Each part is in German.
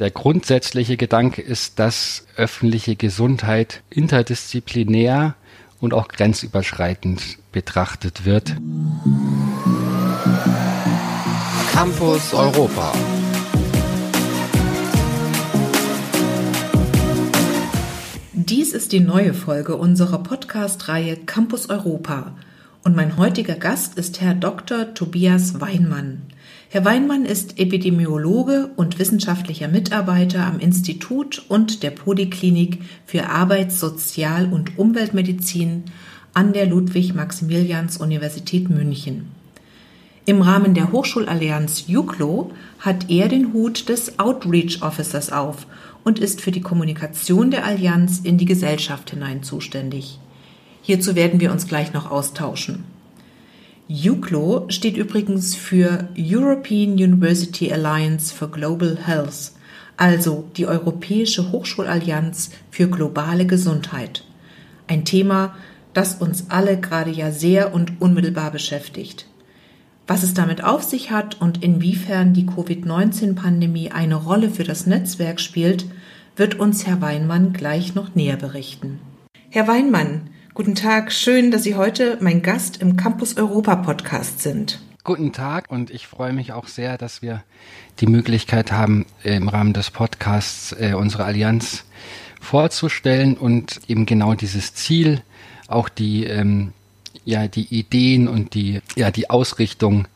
Der grundsätzliche Gedanke ist, dass öffentliche Gesundheit interdisziplinär und auch grenzüberschreitend betrachtet wird. Campus Europa. Dies ist die neue Folge unserer Podcast-Reihe Campus Europa. Und mein heutiger Gast ist Herr Dr. Tobias Weinmann. Herr Weinmann ist Epidemiologe und wissenschaftlicher Mitarbeiter am Institut und der Poliklinik für Arbeits-, Sozial- und Umweltmedizin an der Ludwig-Maximilians-Universität München. Im Rahmen der Hochschulallianz JUCLO hat er den Hut des Outreach Officers auf und ist für die Kommunikation der Allianz in die Gesellschaft hinein zuständig. Hierzu werden wir uns gleich noch austauschen. UCLO steht übrigens für European University Alliance for Global Health, also die Europäische Hochschulallianz für globale Gesundheit. Ein Thema, das uns alle gerade ja sehr und unmittelbar beschäftigt. Was es damit auf sich hat und inwiefern die Covid-19-Pandemie eine Rolle für das Netzwerk spielt, wird uns Herr Weinmann gleich noch näher berichten. Herr Weinmann, Guten Tag, schön, dass Sie heute mein Gast im Campus Europa Podcast sind. Guten Tag und ich freue mich auch sehr, dass wir die Möglichkeit haben, im Rahmen des Podcasts äh, unsere Allianz vorzustellen und eben genau dieses Ziel, auch die ähm, ja die Ideen und die ja die Ausrichtung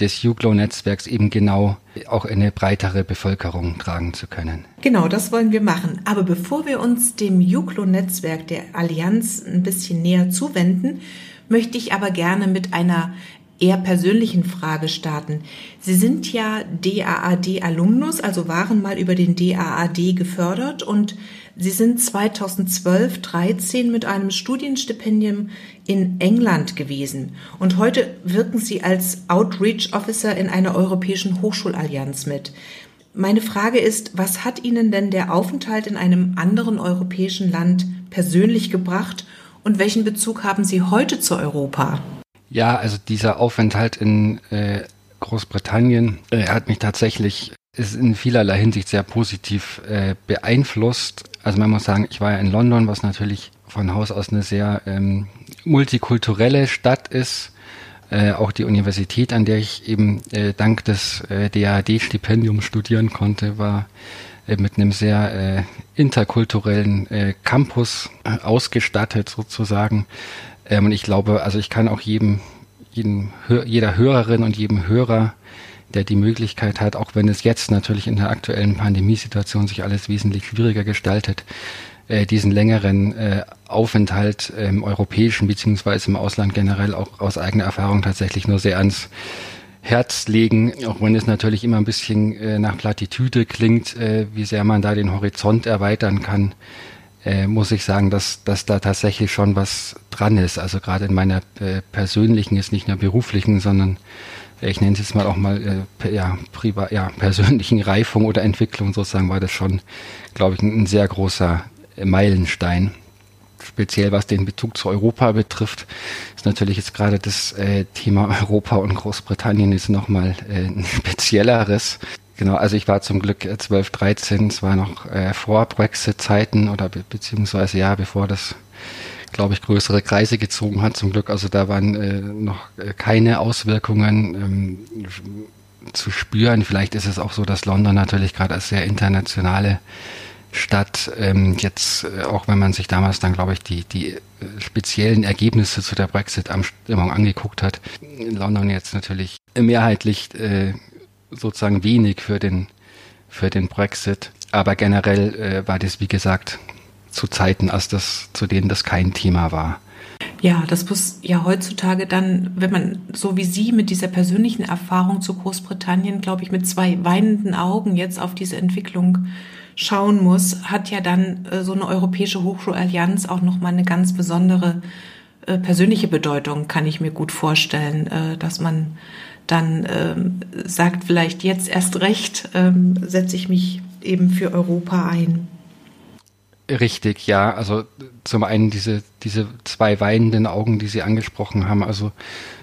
des Juglo-Netzwerks eben genau auch in eine breitere Bevölkerung tragen zu können. Genau, das wollen wir machen. Aber bevor wir uns dem Juglo-Netzwerk der Allianz ein bisschen näher zuwenden, möchte ich aber gerne mit einer eher persönlichen Frage starten. Sie sind ja DAAD-Alumnus, also waren mal über den DAAD gefördert und Sie sind 2012-13 mit einem Studienstipendium in England gewesen und heute wirken Sie als Outreach Officer in einer europäischen Hochschulallianz mit. Meine Frage ist, was hat Ihnen denn der Aufenthalt in einem anderen europäischen Land persönlich gebracht und welchen Bezug haben Sie heute zu Europa? Ja, also dieser Aufenthalt in äh, Großbritannien äh, hat mich tatsächlich ist in vielerlei Hinsicht sehr positiv äh, beeinflusst. Also man muss sagen, ich war ja in London, was natürlich von Haus aus eine sehr ähm, multikulturelle Stadt ist. Äh, auch die Universität, an der ich eben äh, dank des äh, DAAD-Stipendiums studieren konnte, war äh, mit einem sehr äh, interkulturellen äh, Campus ausgestattet sozusagen. Ähm, und ich glaube, also ich kann auch jedem, jedem jeder Hörerin und jedem Hörer der die Möglichkeit hat, auch wenn es jetzt natürlich in der aktuellen Pandemiesituation sich alles wesentlich schwieriger gestaltet, äh, diesen längeren äh, Aufenthalt im europäischen beziehungsweise im Ausland generell auch aus eigener Erfahrung tatsächlich nur sehr ans Herz legen, auch wenn es natürlich immer ein bisschen äh, nach Plattitüde klingt, wie sehr man da den Horizont erweitern kann, muss ich sagen, dass, dass da tatsächlich schon was dran ist. Also gerade in meiner persönlichen, jetzt nicht nur beruflichen, sondern ich nenne es jetzt mal auch mal äh, ja, privat, ja, persönlichen Reifung oder Entwicklung sozusagen, war das schon, glaube ich, ein, ein sehr großer Meilenstein. Speziell was den Bezug zu Europa betrifft, ist natürlich jetzt gerade das äh, Thema Europa und Großbritannien ist nochmal äh, ein spezielleres. Genau, also ich war zum Glück 12, 13, es war noch äh, vor Brexit-Zeiten oder be beziehungsweise ja, bevor das glaube ich, größere Kreise gezogen hat. Zum Glück, also da waren äh, noch äh, keine Auswirkungen ähm, zu spüren. Vielleicht ist es auch so, dass London natürlich gerade als sehr internationale Stadt ähm, jetzt, äh, auch wenn man sich damals dann, glaube ich, die, die äh, speziellen Ergebnisse zu der Brexit-Abstimmung angeguckt hat, in London jetzt natürlich mehrheitlich äh, sozusagen wenig für den, für den Brexit. Aber generell äh, war das, wie gesagt, zu Zeiten, als das, zu denen das kein Thema war. Ja, das muss ja heutzutage dann, wenn man so wie Sie mit dieser persönlichen Erfahrung zu Großbritannien, glaube ich, mit zwei weinenden Augen jetzt auf diese Entwicklung schauen muss, hat ja dann äh, so eine europäische Hochschulallianz auch nochmal eine ganz besondere äh, persönliche Bedeutung, kann ich mir gut vorstellen, äh, dass man dann ähm, sagt, vielleicht jetzt erst recht ähm, setze ich mich eben für Europa ein. Richtig, ja. Also zum einen diese, diese zwei weinenden Augen, die Sie angesprochen haben. Also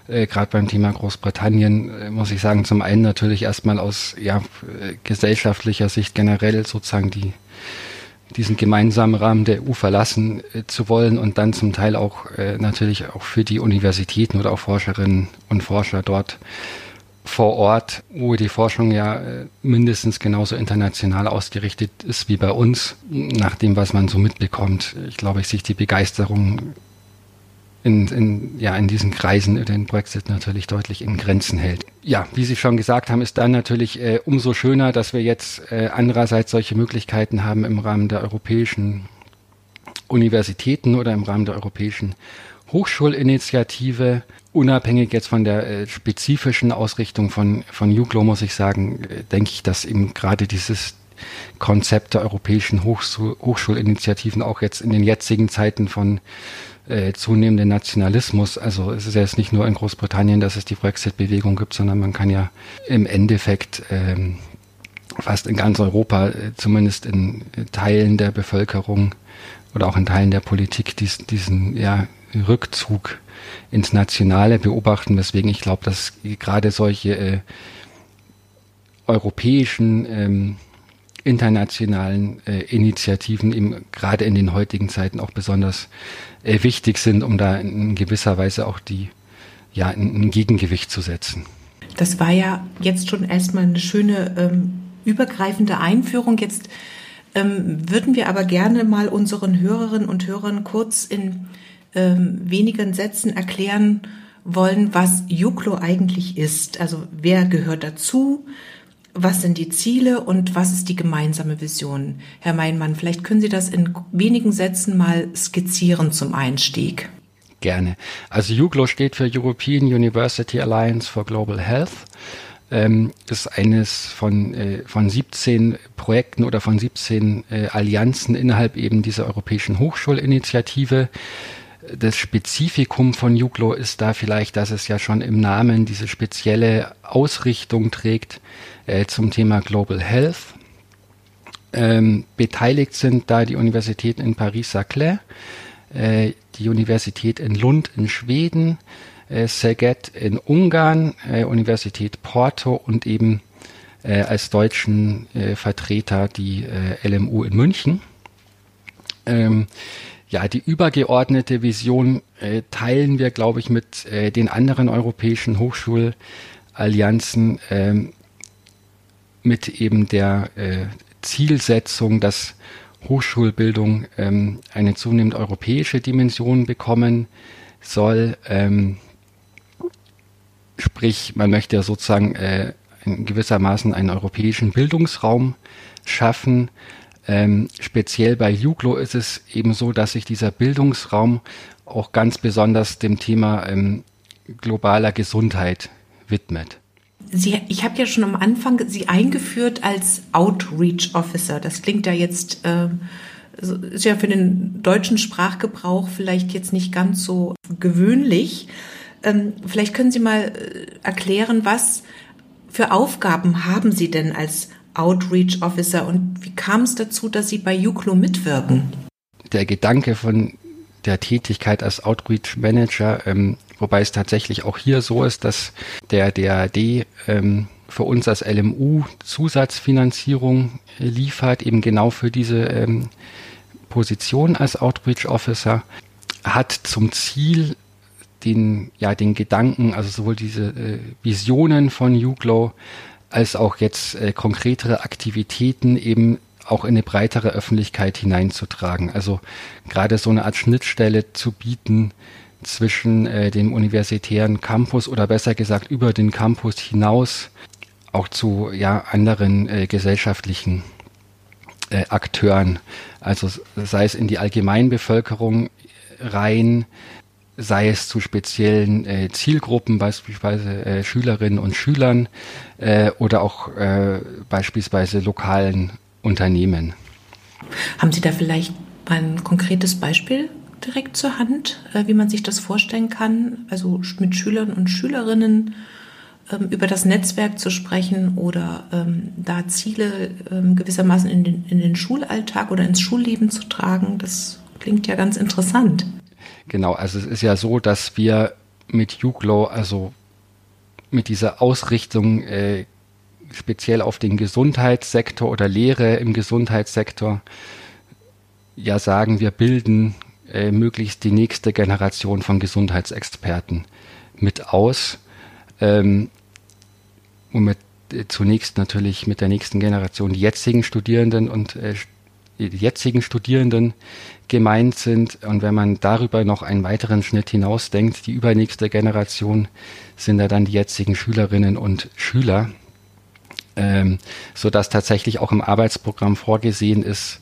äh, gerade beim Thema Großbritannien äh, muss ich sagen, zum einen natürlich erstmal aus ja, äh, gesellschaftlicher Sicht generell sozusagen die diesen gemeinsamen Rahmen der EU verlassen äh, zu wollen und dann zum Teil auch äh, natürlich auch für die Universitäten oder auch Forscherinnen und Forscher dort vor Ort, wo die Forschung ja äh, mindestens genauso international ausgerichtet ist wie bei uns, nach dem, was man so mitbekommt. Ich glaube, ich sich die Begeisterung in, in, ja, in diesen Kreisen den Brexit natürlich deutlich in Grenzen hält. Ja, wie Sie schon gesagt haben, ist dann natürlich äh, umso schöner, dass wir jetzt äh, andererseits solche Möglichkeiten haben im Rahmen der europäischen Universitäten oder im Rahmen der europäischen Hochschulinitiative. Unabhängig jetzt von der äh, spezifischen Ausrichtung von, von UGLO, muss ich sagen, äh, denke ich, dass eben gerade dieses Konzept der europäischen Hochschul Hochschulinitiativen auch jetzt in den jetzigen Zeiten von äh, zunehmenden Nationalismus, also es ist ja jetzt nicht nur in Großbritannien, dass es die Brexit-Bewegung gibt, sondern man kann ja im Endeffekt ähm, fast in ganz Europa, äh, zumindest in Teilen der Bevölkerung oder auch in Teilen der Politik, dies, diesen ja, Rückzug ins Nationale beobachten, weswegen ich glaube, dass gerade solche äh, europäischen ähm, internationalen äh, Initiativen eben gerade in den heutigen Zeiten auch besonders äh, wichtig sind, um da in gewisser Weise auch die ja ein, Gegengewicht zu setzen. Das war ja jetzt schon erstmal eine schöne ähm, übergreifende Einführung. Jetzt ähm, würden wir aber gerne mal unseren Hörerinnen und Hörern kurz in ähm, wenigen Sätzen erklären wollen, was Juklo eigentlich ist. Also wer gehört dazu? Was sind die Ziele und was ist die gemeinsame Vision? Herr Meinmann, vielleicht können Sie das in wenigen Sätzen mal skizzieren zum Einstieg. Gerne. Also UGLO steht für European University Alliance for Global Health. Ähm, ist eines von, äh, von 17 Projekten oder von 17 äh, Allianzen innerhalb eben dieser europäischen Hochschulinitiative das Spezifikum von Juglo ist da vielleicht, dass es ja schon im Namen diese spezielle Ausrichtung trägt äh, zum Thema Global Health. Ähm, beteiligt sind da die Universitäten in Paris-Saclay, äh, die Universität in Lund in Schweden, äh, Szeged in Ungarn, äh, Universität Porto und eben äh, als deutschen äh, Vertreter die LMU in München. Ähm, ja, die übergeordnete Vision äh, teilen wir, glaube ich, mit äh, den anderen europäischen Hochschulallianzen äh, mit eben der äh, Zielsetzung, dass Hochschulbildung ähm, eine zunehmend europäische Dimension bekommen soll. Ähm, sprich, man möchte ja sozusagen äh, in gewissermaßen einen europäischen Bildungsraum schaffen, ähm, speziell bei Juglo ist es eben so, dass sich dieser Bildungsraum auch ganz besonders dem Thema ähm, globaler Gesundheit widmet. Sie, ich habe ja schon am Anfang Sie eingeführt als Outreach Officer. Das klingt ja jetzt, äh, ist ja für den deutschen Sprachgebrauch vielleicht jetzt nicht ganz so gewöhnlich. Ähm, vielleicht können Sie mal äh, erklären, was für Aufgaben haben Sie denn als Outreach Officer und wie kam es dazu, dass Sie bei Juklo mitwirken? Der Gedanke von der Tätigkeit als Outreach Manager, ähm, wobei es tatsächlich auch hier so ist, dass der DAD ähm, für uns als LMU Zusatzfinanzierung liefert, eben genau für diese ähm, Position als Outreach Officer, hat zum Ziel, den, ja, den Gedanken, also sowohl diese äh, Visionen von Juglo als auch jetzt äh, konkretere Aktivitäten eben auch in eine breitere Öffentlichkeit hineinzutragen. Also gerade so eine Art Schnittstelle zu bieten zwischen äh, dem universitären Campus oder besser gesagt über den Campus hinaus auch zu ja, anderen äh, gesellschaftlichen äh, Akteuren. Also sei es in die Allgemeinbevölkerung rein, sei es zu speziellen äh, Zielgruppen, beispielsweise äh, Schülerinnen und Schülern äh, oder auch äh, beispielsweise lokalen Unternehmen. Haben Sie da vielleicht mal ein konkretes Beispiel direkt zur Hand, äh, wie man sich das vorstellen kann? Also mit Schülern und Schülerinnen ähm, über das Netzwerk zu sprechen oder ähm, da Ziele ähm, gewissermaßen in den, in den Schulalltag oder ins Schulleben zu tragen. Das klingt ja ganz interessant. Genau, also es ist ja so, dass wir mit Juglo, also mit dieser Ausrichtung äh, speziell auf den Gesundheitssektor oder Lehre im Gesundheitssektor ja sagen, wir bilden äh, möglichst die nächste Generation von Gesundheitsexperten mit aus. Ähm, und mit, äh, zunächst natürlich mit der nächsten Generation die jetzigen Studierenden und äh, die jetzigen Studierenden gemeint sind. Und wenn man darüber noch einen weiteren Schnitt hinausdenkt, die übernächste Generation sind da dann die jetzigen Schülerinnen und Schüler, ähm, so dass tatsächlich auch im Arbeitsprogramm vorgesehen ist,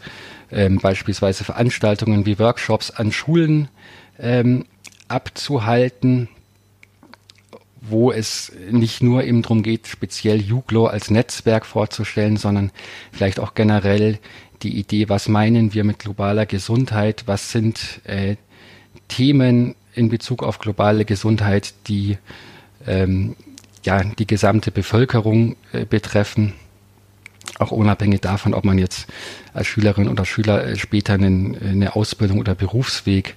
ähm, beispielsweise Veranstaltungen wie Workshops an Schulen ähm, abzuhalten, wo es nicht nur eben darum geht, speziell Juglo als Netzwerk vorzustellen, sondern vielleicht auch generell die Idee, was meinen wir mit globaler Gesundheit, was sind äh, Themen in Bezug auf globale Gesundheit, die ähm, ja die gesamte Bevölkerung äh, betreffen, auch unabhängig davon, ob man jetzt als Schülerin oder Schüler äh, später einen, eine Ausbildung oder Berufsweg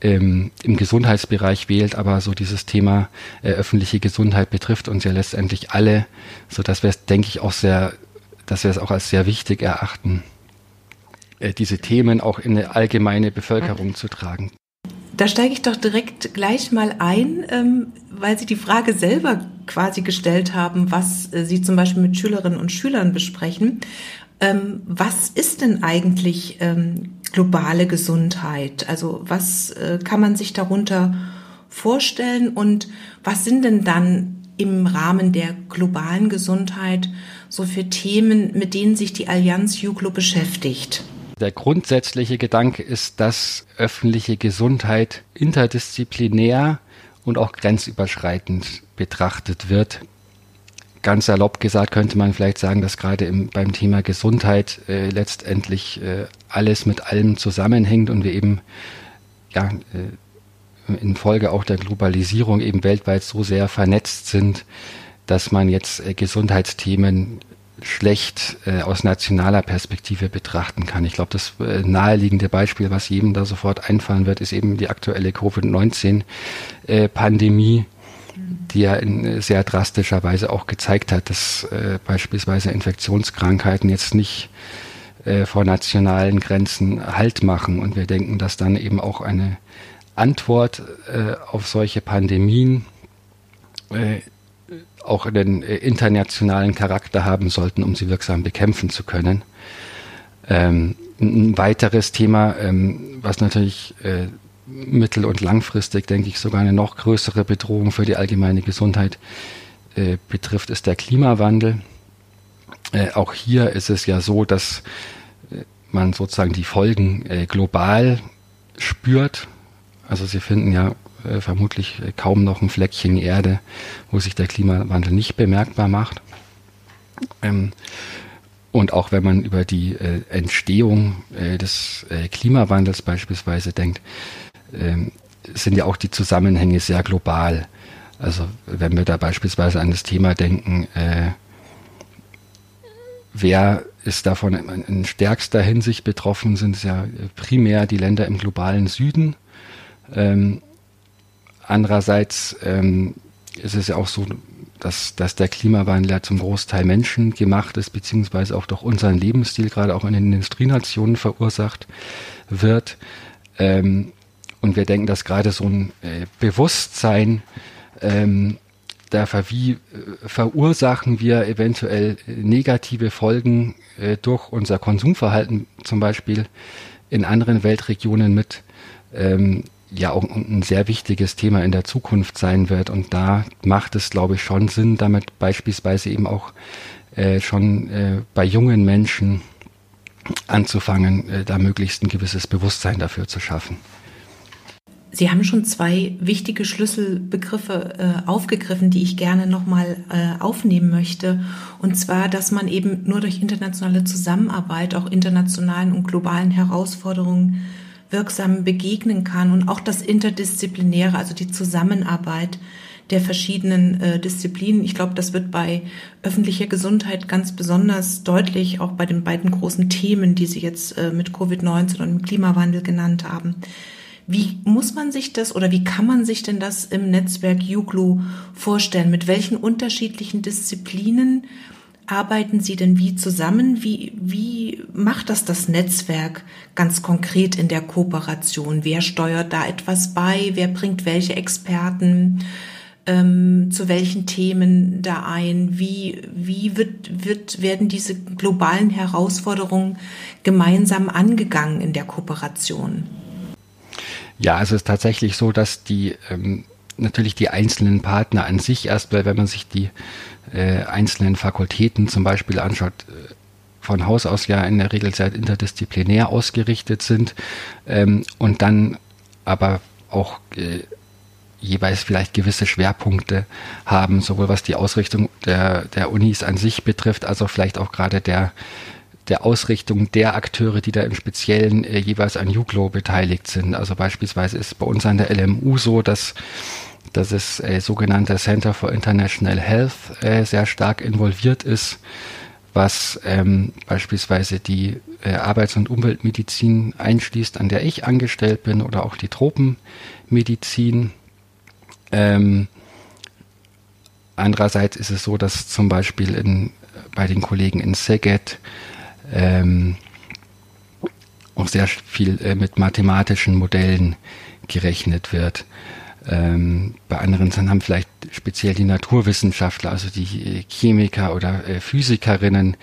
ähm, im Gesundheitsbereich wählt, aber so dieses Thema äh, öffentliche Gesundheit betrifft uns ja letztendlich alle, so dass wir es, denke ich, auch sehr, dass wir es auch als sehr wichtig erachten, äh, diese Themen auch in eine allgemeine Bevölkerung zu tragen. Da steige ich doch direkt gleich mal ein, ähm, weil Sie die Frage selber quasi gestellt haben, was äh, Sie zum Beispiel mit Schülerinnen und Schülern besprechen. Ähm, was ist denn eigentlich ähm, globale Gesundheit? Also was äh, kann man sich darunter vorstellen und was sind denn dann im Rahmen der globalen Gesundheit so für Themen, mit denen sich die Allianz Juglo beschäftigt? Der grundsätzliche Gedanke ist, dass öffentliche Gesundheit interdisziplinär und auch grenzüberschreitend betrachtet wird. Ganz salopp gesagt könnte man vielleicht sagen, dass gerade im, beim Thema Gesundheit äh, letztendlich äh, alles mit allem zusammenhängt und wir eben ja, äh, in Folge auch der Globalisierung eben weltweit so sehr vernetzt sind, dass man jetzt äh, Gesundheitsthemen schlecht äh, aus nationaler Perspektive betrachten kann. Ich glaube, das äh, naheliegende Beispiel, was jedem da sofort einfallen wird, ist eben die aktuelle Covid-19-Pandemie, äh, die ja in äh, sehr drastischer Weise auch gezeigt hat, dass äh, beispielsweise Infektionskrankheiten jetzt nicht äh, vor nationalen Grenzen Halt machen. Und wir denken, dass dann eben auch eine Antwort äh, auf solche Pandemien äh, auch einen äh, internationalen Charakter haben sollten, um sie wirksam bekämpfen zu können. Ähm, ein weiteres Thema, ähm, was natürlich äh, mittel- und langfristig, denke ich, sogar eine noch größere Bedrohung für die allgemeine Gesundheit äh, betrifft, ist der Klimawandel. Äh, auch hier ist es ja so, dass äh, man sozusagen die Folgen äh, global spürt. Also Sie finden ja äh, vermutlich kaum noch ein Fleckchen Erde, wo sich der Klimawandel nicht bemerkbar macht. Ähm, und auch wenn man über die äh, Entstehung äh, des äh, Klimawandels beispielsweise denkt, ähm, sind ja auch die Zusammenhänge sehr global. Also wenn wir da beispielsweise an das Thema denken, äh, wer ist davon in, in, stärkster Hinsicht betroffen, sind es ja primär die Länder im globalen Süden. Ähm, Andererseits ähm, ist es ja auch so, dass, dass der Klimawandel ja zum Großteil Menschen gemacht ist, beziehungsweise auch durch unseren Lebensstil, gerade auch in den Industrienationen verursacht wird. Ähm, und wir denken, dass gerade so ein äh, Bewusstsein ähm, dafür, wie äh, verursachen wir eventuell negative Folgen äh, durch unser Konsumverhalten zum Beispiel in anderen Weltregionen mit, ähm, ja auch ein sehr wichtiges Thema in der Zukunft sein wird. Und da macht es, glaube ich, schon Sinn, damit beispielsweise eben auch äh, schon äh, bei jungen Menschen anzufangen, äh, da möglichst ein gewisses Bewusstsein dafür zu schaffen. Sie haben schon zwei wichtige Schlüsselbegriffe äh, aufgegriffen, die ich gerne nochmal äh, aufnehmen möchte. Und zwar, dass man eben nur durch internationale Zusammenarbeit auch internationalen und globalen Herausforderungen wirksam begegnen kann und auch das Interdisziplinäre, also die Zusammenarbeit der verschiedenen äh, Disziplinen. Ich glaube, das wird bei öffentlicher Gesundheit ganz besonders deutlich, auch bei den beiden großen Themen, die Sie jetzt äh, mit Covid-19 und Klimawandel genannt haben. Wie muss man sich das oder wie kann man sich denn das im Netzwerk Juglu vorstellen? Mit welchen unterschiedlichen Disziplinen arbeiten Sie denn wie zusammen? Wie, wie macht das das Netzwerk ganz konkret in der Kooperation? Wer steuert da etwas bei? Wer bringt welche Experten ähm, zu welchen Themen da ein? Wie, wie wird, wird, werden diese globalen Herausforderungen gemeinsam angegangen in der Kooperation? Ja, es ist tatsächlich so, dass die ähm, natürlich die einzelnen Partner an sich erstmal, wenn man sich die äh, einzelnen Fakultäten zum Beispiel anschaut, äh, von Haus aus ja in der Regel sehr interdisziplinär ausgerichtet sind ähm, und dann aber auch äh, jeweils vielleicht gewisse Schwerpunkte haben, sowohl was die Ausrichtung der, der Unis an sich betrifft, als auch vielleicht auch gerade der der Ausrichtung der Akteure, die da im Speziellen äh, jeweils an Juglo beteiligt sind. Also beispielsweise ist bei uns an der LMU so, dass dass das äh, sogenannte Center for International Health äh, sehr stark involviert ist, was ähm, beispielsweise die äh, Arbeits- und Umweltmedizin einschließt, an der ich angestellt bin, oder auch die Tropenmedizin. Ähm, andererseits ist es so, dass zum Beispiel in, bei den Kollegen in Szeged ähm, auch sehr viel äh, mit mathematischen Modellen gerechnet wird. Ähm, bei anderen haben vielleicht speziell die Naturwissenschaftler, also die äh, Chemiker oder äh, Physikerinnen,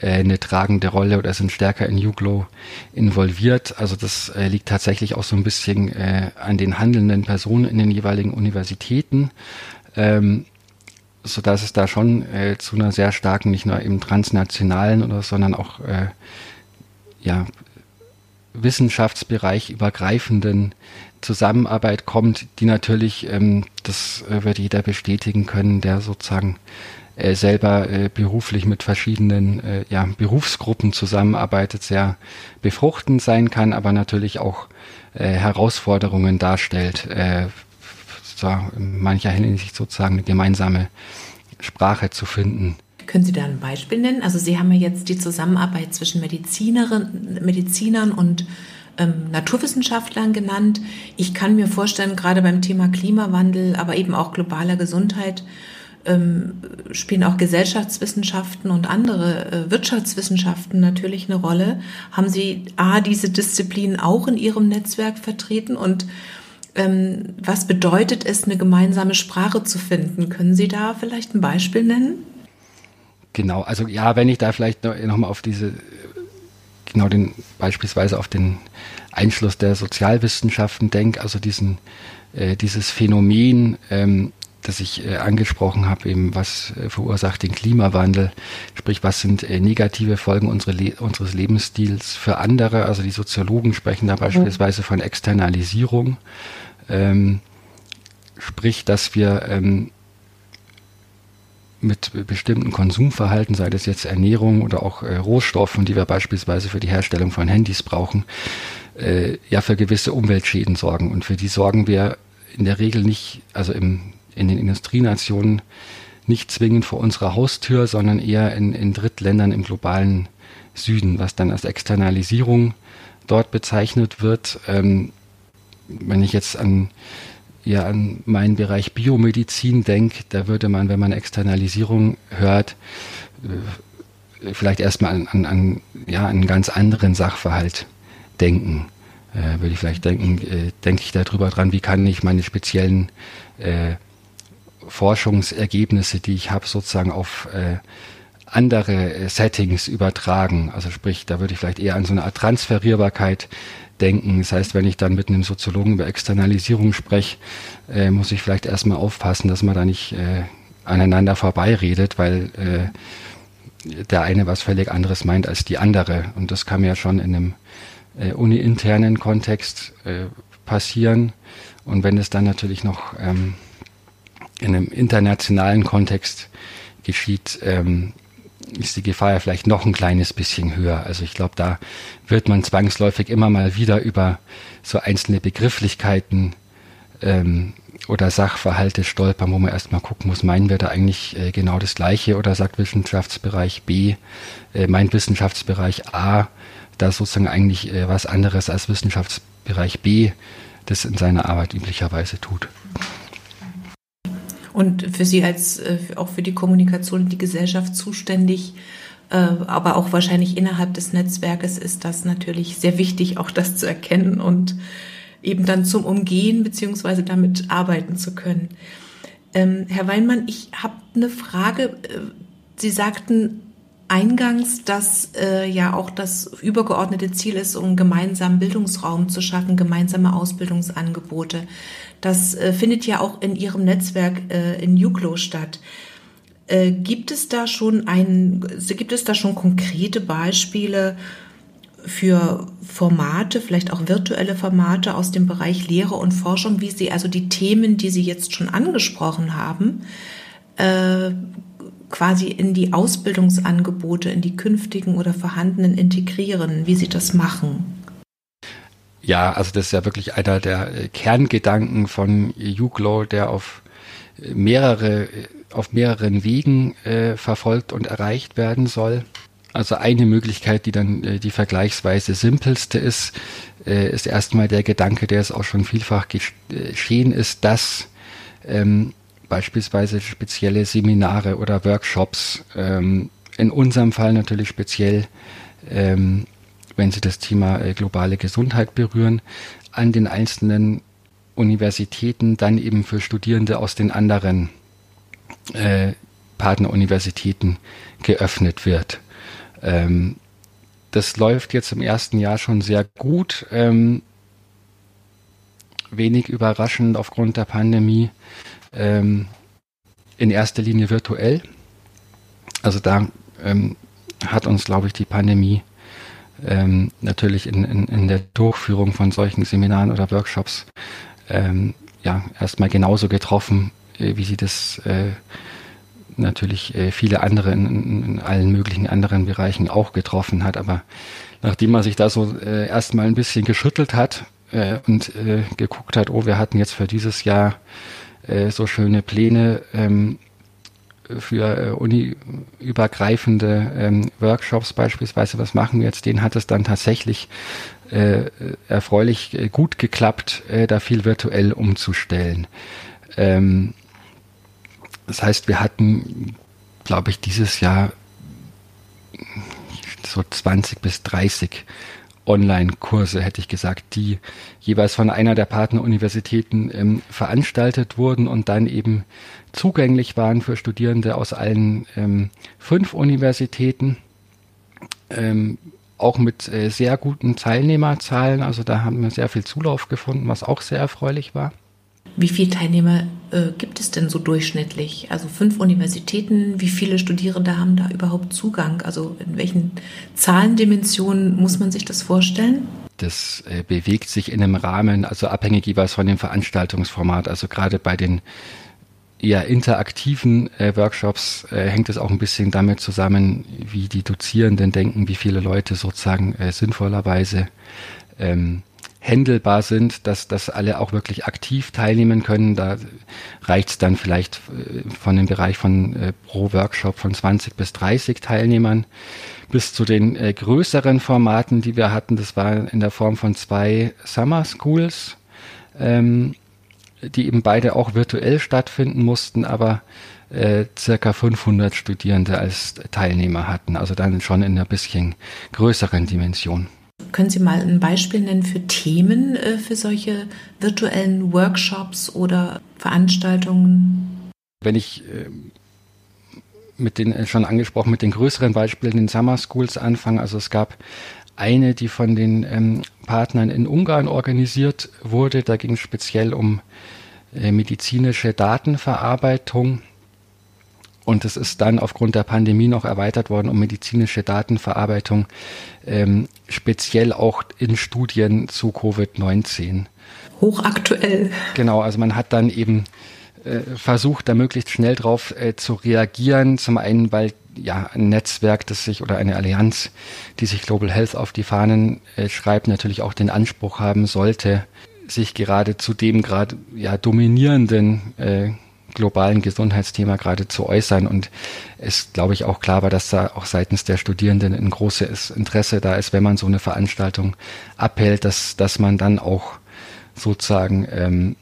äh, eine tragende Rolle oder sind stärker in Juglo involviert. Also das äh, liegt tatsächlich auch so ein bisschen äh, an den handelnden Personen in den jeweiligen Universitäten. Ähm, so dass es da schon äh, zu einer sehr starken, nicht nur im transnationalen oder, sondern auch äh, ja, Wissenschaftsbereich übergreifenden Zusammenarbeit kommt, die natürlich, ähm, das äh, wird jeder bestätigen können, der sozusagen äh, selber äh, beruflich mit verschiedenen äh, ja, Berufsgruppen zusammenarbeitet, sehr befruchtend sein kann, aber natürlich auch äh, Herausforderungen darstellt, äh, zwar in mancher Hinsicht sozusagen eine gemeinsame Sprache zu finden. Können Sie da ein Beispiel nennen? Also Sie haben ja jetzt die Zusammenarbeit zwischen Medizinerinnen, Medizinern und ähm, Naturwissenschaftlern genannt. Ich kann mir vorstellen, gerade beim Thema Klimawandel, aber eben auch globaler Gesundheit, ähm, spielen auch Gesellschaftswissenschaften und andere äh, Wirtschaftswissenschaften natürlich eine Rolle. Haben Sie A, diese Disziplin auch in Ihrem Netzwerk vertreten und ähm, was bedeutet es, eine gemeinsame Sprache zu finden? Können Sie da vielleicht ein Beispiel nennen? Genau, also ja, wenn ich da vielleicht noch, noch mal auf diese genau den beispielsweise auf den Einschluss der Sozialwissenschaften denke, also diesen äh, dieses Phänomen, ähm, das ich äh, angesprochen habe, eben was äh, verursacht den Klimawandel, sprich was sind äh, negative Folgen unsere unseres Lebensstils für andere. Also die Soziologen sprechen da beispielsweise von Externalisierung, ähm, sprich, dass wir ähm, mit bestimmten Konsumverhalten, sei das jetzt Ernährung oder auch äh, Rohstoffen, die wir beispielsweise für die Herstellung von Handys brauchen, äh, ja für gewisse Umweltschäden sorgen. Und für die sorgen wir in der Regel nicht, also im, in den Industrienationen nicht zwingend vor unserer Haustür, sondern eher in, in Drittländern im globalen Süden, was dann als Externalisierung dort bezeichnet wird. Ähm, wenn ich jetzt an ja an meinen Bereich Biomedizin denke, da würde man, wenn man Externalisierung hört, äh, vielleicht erstmal an, an, an ja, einen ganz anderen Sachverhalt denken. Äh, würde ich vielleicht denken, äh, denke ich darüber dran, wie kann ich meine speziellen äh, Forschungsergebnisse, die ich habe, sozusagen auf äh, andere äh, Settings übertragen. Also sprich, da würde ich vielleicht eher an so eine Art Transferierbarkeit denken. Das heißt, wenn ich dann mit einem Soziologen über Externalisierung spreche, äh, muss ich vielleicht erstmal aufpassen, dass man da nicht äh, aneinander vorbeiredet, weil äh, der eine was völlig anderes meint als die andere. Und das kann ja schon in einem äh, uni-internen Kontext äh, passieren. Und wenn es dann natürlich noch ähm, in einem internationalen Kontext geschieht, ähm, ist die Gefahr ja vielleicht noch ein kleines bisschen höher. Also ich glaube, da wird man zwangsläufig immer mal wieder über so einzelne Begrifflichkeiten ähm, oder Sachverhalte stolpern, wo man erstmal gucken muss, meinen wir da eigentlich äh, genau das Gleiche oder sagt Wissenschaftsbereich B, äh, meint Wissenschaftsbereich A, da sozusagen eigentlich äh, was anderes als Wissenschaftsbereich B das in seiner Arbeit üblicherweise tut. Und für Sie als äh, auch für die Kommunikation und die Gesellschaft zuständig, äh, aber auch wahrscheinlich innerhalb des Netzwerkes ist das natürlich sehr wichtig, auch das zu erkennen und eben dann zum Umgehen beziehungsweise damit arbeiten zu können. Ähm, Herr Weinmann, ich habe eine Frage. Äh, Sie sagten eingangs, dass äh, ja auch das übergeordnete Ziel ist, um gemeinsamen Bildungsraum zu schaffen, gemeinsame Ausbildungsangebote. Das äh, findet ja auch in Ihrem Netzwerk äh, in Juklo statt. Äh, gibt es da schon ein, gibt es da schon konkrete Beispiele für Formate, vielleicht auch virtuelle Formate aus dem Bereich Lehre und Forschung, wie Sie also die Themen, die Sie jetzt schon angesprochen haben, äh, quasi in die Ausbildungsangebote, in die künftigen oder vorhandenen integrieren, wie Sie das machen? Ja, also das ist ja wirklich einer der Kerngedanken von YouGlow, der auf mehrere, auf mehreren Wegen äh, verfolgt und erreicht werden soll. Also eine Möglichkeit, die dann äh, die vergleichsweise simpelste ist, äh, ist erstmal der Gedanke, der es auch schon vielfach geschehen ist, dass ähm, beispielsweise spezielle Seminare oder Workshops, ähm, in unserem Fall natürlich speziell, ähm, wenn sie das Thema äh, globale Gesundheit berühren, an den einzelnen Universitäten dann eben für Studierende aus den anderen äh, Partneruniversitäten geöffnet wird. Ähm, das läuft jetzt im ersten Jahr schon sehr gut. Ähm, wenig überraschend aufgrund der Pandemie. Ähm, in erster Linie virtuell. Also da ähm, hat uns, glaube ich, die Pandemie ähm, natürlich in, in, in der Durchführung von solchen Seminaren oder Workshops ähm, ja erstmal genauso getroffen, äh, wie sie das äh, natürlich äh, viele andere in, in, allen möglichen anderen Bereichen auch getroffen hat. Aber nachdem man sich da so äh, erstmal ein bisschen geschüttelt hat äh, und äh, geguckt hat, oh, wir hatten jetzt für dieses Jahr äh, so schöne Pläne ähm, für äh, uniübergreifende ähm, Workshops beispielsweise, was machen wir jetzt, den hat es dann tatsächlich äh, erfreulich äh, gut geklappt, äh, da viel virtuell umzustellen. Ähm, das heißt, wir hatten, glaube ich, dieses Jahr so 20 bis 30 Online-Kurse, hätte ich gesagt, die jeweils von einer der Partneruniversitäten ähm, veranstaltet wurden und dann eben zugänglich waren für Studierende aus allen ähm, fünf Universitäten. Ähm, auch mit äh, sehr guten Teilnehmerzahlen. Also da haben wir sehr viel Zulauf gefunden, was auch sehr erfreulich war. Wie viele Teilnehmer äh, gibt es denn so durchschnittlich? Also fünf Universitäten, wie viele Studierende haben da überhaupt Zugang? Also in welchen Zahlendimensionen muss man sich das vorstellen? Das äh, bewegt sich in einem Rahmen, also abhängig jeweils von dem Veranstaltungsformat. Also gerade bei den eher interaktiven äh, Workshops äh, hängt es auch ein bisschen damit zusammen, wie die Dozierenden denken, wie viele Leute sozusagen äh, sinnvollerweise ähm, händelbar sind, dass, dass alle auch wirklich aktiv teilnehmen können. Da reicht es dann vielleicht äh, von dem Bereich von äh, pro Workshop von 20 bis 30 Teilnehmern bis zu den äh, größeren Formaten, die wir hatten. Das war in der Form von zwei Summer Schools, ähm, die eben beide auch virtuell stattfinden mussten, aber äh, circa 500 Studierende als Teilnehmer hatten. Also dann schon in einer bisschen größeren Dimension. Können Sie mal ein Beispiel nennen für Themen äh, für solche virtuellen Workshops oder Veranstaltungen? Wenn ich äh, mit den äh, schon angesprochen mit den größeren Beispielen den Summer Schools anfange, also es gab eine, die von den ähm, Partnern in Ungarn organisiert wurde. Da ging es speziell um medizinische Datenverarbeitung und es ist dann aufgrund der Pandemie noch erweitert worden um medizinische Datenverarbeitung, ähm, speziell auch in Studien zu Covid-19. Hochaktuell. Genau, also man hat dann eben äh, versucht, da möglichst schnell drauf äh, zu reagieren. Zum einen, weil ja ein Netzwerk, das sich oder eine Allianz, die sich Global Health auf die Fahnen äh, schreibt, natürlich auch den Anspruch haben sollte, sich gerade zu dem gerade ja dominierenden äh, globalen Gesundheitsthema gerade zu äußern. Und es, glaube ich, auch klar war, dass da auch seitens der Studierenden ein großes Interesse da ist, wenn man so eine Veranstaltung abhält, dass, dass man dann auch sozusagen ähm,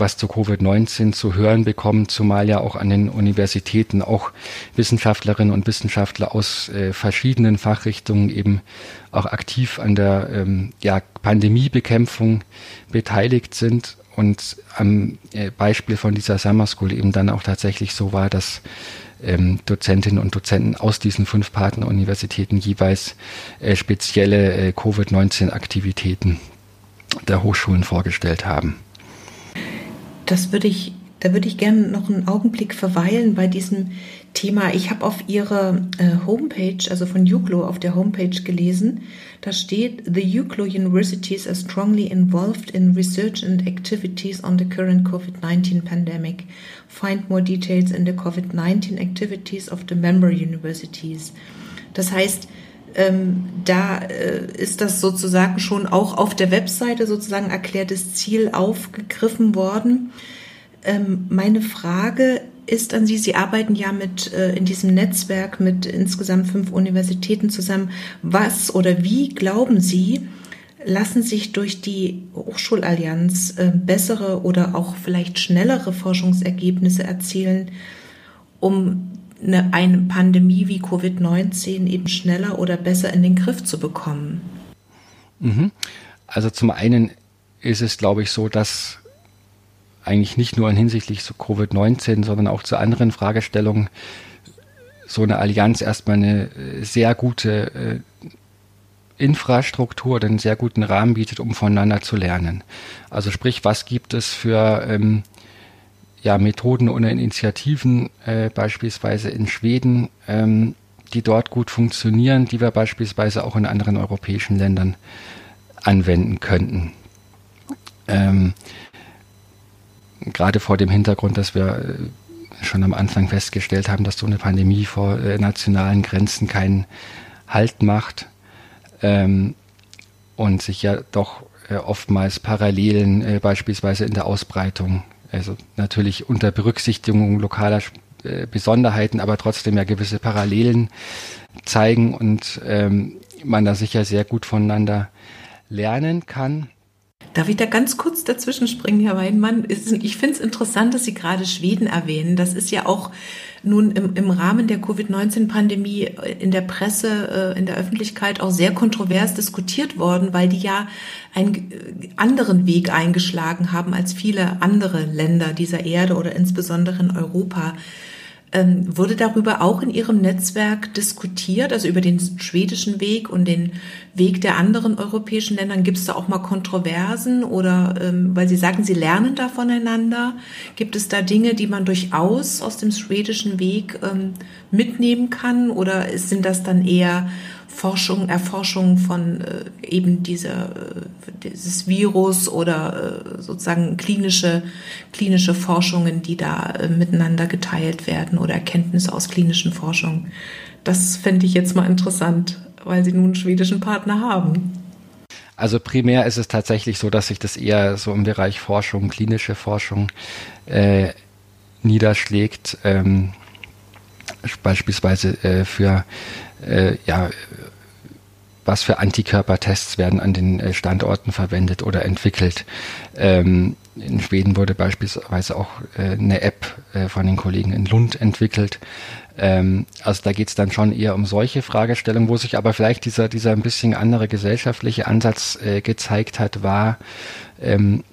was zu Covid-19 zu hören bekommt, zumal ja auch an den Universitäten auch Wissenschaftlerinnen und Wissenschaftler aus äh, verschiedenen Fachrichtungen eben auch aktiv an der ähm, ja, Pandemiebekämpfung beteiligt sind und am äh, Beispiel von dieser Summer School eben dann auch tatsächlich so war, dass ähm, Dozentinnen und Dozenten aus diesen fünf Partneruniversitäten jeweils äh, spezielle äh, Covid-19-Aktivitäten der Hochschulen vorgestellt haben. Das würde ich, da würde ich gerne noch einen Augenblick verweilen bei diesem Thema. Ich habe auf Ihrer äh, Homepage, also von UCLO auf der Homepage gelesen, da steht, The UCLO universities are strongly involved in research and activities on the current COVID-19 pandemic. Find more details in the COVID-19 activities of the member universities. Das heißt, ähm, da äh, ist das sozusagen schon auch auf der Webseite sozusagen erklärtes Ziel aufgegriffen worden. Ähm, meine Frage ist an Sie, Sie arbeiten ja mit äh, in diesem Netzwerk mit insgesamt fünf Universitäten zusammen. Was oder wie glauben Sie, lassen sich durch die Hochschulallianz äh, bessere oder auch vielleicht schnellere Forschungsergebnisse erzielen, um eine, eine Pandemie wie Covid-19 eben schneller oder besser in den Griff zu bekommen? Mhm. Also zum einen ist es, glaube ich, so, dass eigentlich nicht nur hinsichtlich zu Covid-19, sondern auch zu anderen Fragestellungen so eine Allianz erstmal eine äh, sehr gute äh, Infrastruktur einen sehr guten Rahmen bietet, um voneinander zu lernen. Also sprich, was gibt es für ähm, ja, Methoden oder Initiativen äh, beispielsweise in Schweden, ähm, die dort gut funktionieren, die wir beispielsweise auch in anderen europäischen Ländern anwenden könnten. Ähm, gerade vor dem Hintergrund, dass wir äh, schon am Anfang festgestellt haben, dass so eine Pandemie vor äh, nationalen Grenzen keinen Halt macht ähm, und sich ja doch äh, oftmals Parallelen äh, beispielsweise in der Ausbreitung also natürlich unter Berücksichtigung lokaler äh, Besonderheiten, aber trotzdem ja gewisse Parallelen zeigen und ähm, man da sicher sehr gut voneinander lernen kann. Darf ich da ganz kurz dazwischen springen, Herr Weinmann? Ich finde es interessant, dass Sie gerade Schweden erwähnen. Das ist ja auch nun im, im Rahmen der Covid-19-Pandemie äh, in der Presse, äh, in der Öffentlichkeit auch sehr kontrovers diskutiert worden, weil die ja einen äh, anderen Weg eingeschlagen haben als viele andere Länder dieser Erde oder insbesondere in Europa. Ähm, wurde darüber auch in Ihrem Netzwerk diskutiert, also über den schwedischen Weg und den Weg der anderen europäischen Ländern? Gibt es da auch mal Kontroversen oder, ähm, weil Sie sagen, Sie lernen da voneinander, gibt es da Dinge, die man durchaus aus dem schwedischen Weg ähm, mitnehmen kann oder sind das dann eher Forschung, Erforschung von äh, eben dieser, äh, dieses Virus oder äh, sozusagen klinische, klinische Forschungen, die da äh, miteinander geteilt werden oder Erkenntnisse aus klinischen Forschungen. Das fände ich jetzt mal interessant, weil Sie nun einen schwedischen Partner haben. Also primär ist es tatsächlich so, dass sich das eher so im Bereich Forschung, klinische Forschung äh, niederschlägt. Ähm, beispielsweise äh, für äh, ja, was für Antikörpertests werden an den äh, Standorten verwendet oder entwickelt. Ähm, in Schweden wurde beispielsweise auch äh, eine App äh, von den Kollegen in Lund entwickelt. Ähm, also da geht es dann schon eher um solche Fragestellungen, wo sich aber vielleicht dieser, dieser ein bisschen andere gesellschaftliche Ansatz äh, gezeigt hat, war, ähm,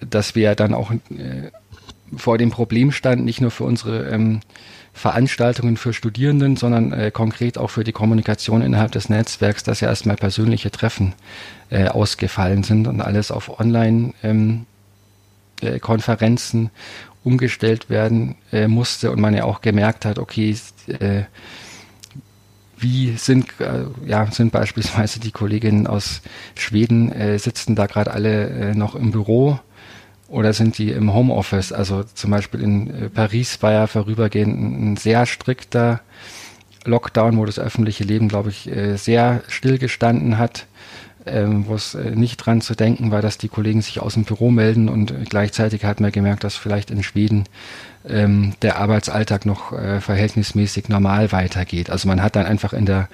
dass wir dann auch äh, vor dem Problem standen, nicht nur für unsere ähm, Veranstaltungen für Studierenden, sondern äh, konkret auch für die Kommunikation innerhalb des Netzwerks, dass ja erstmal persönliche Treffen äh, ausgefallen sind und alles auf Online-Konferenzen ähm, äh, umgestellt werden äh, musste und man ja auch gemerkt hat, okay, äh, wie sind, äh, ja, sind beispielsweise die Kolleginnen aus Schweden, sitzen da gerade alle noch im Büro oder sind die im Homeoffice? Also zum Beispiel in äh, Paris war ja vorübergehend ein sehr strikter Lockdown, wo das öffentliche Leben, glaube ich, äh, sehr stillgestanden hat. ähm, wo es äh, nicht dran zu denken war, dass die Kollegen sich aus dem Büro melden und gleichzeitig hat man gemerkt, dass vielleicht in Schweden ähm, der Arbeitsalltag noch verhältnismäßig normal weitergeht. Also man hat dann einfach in der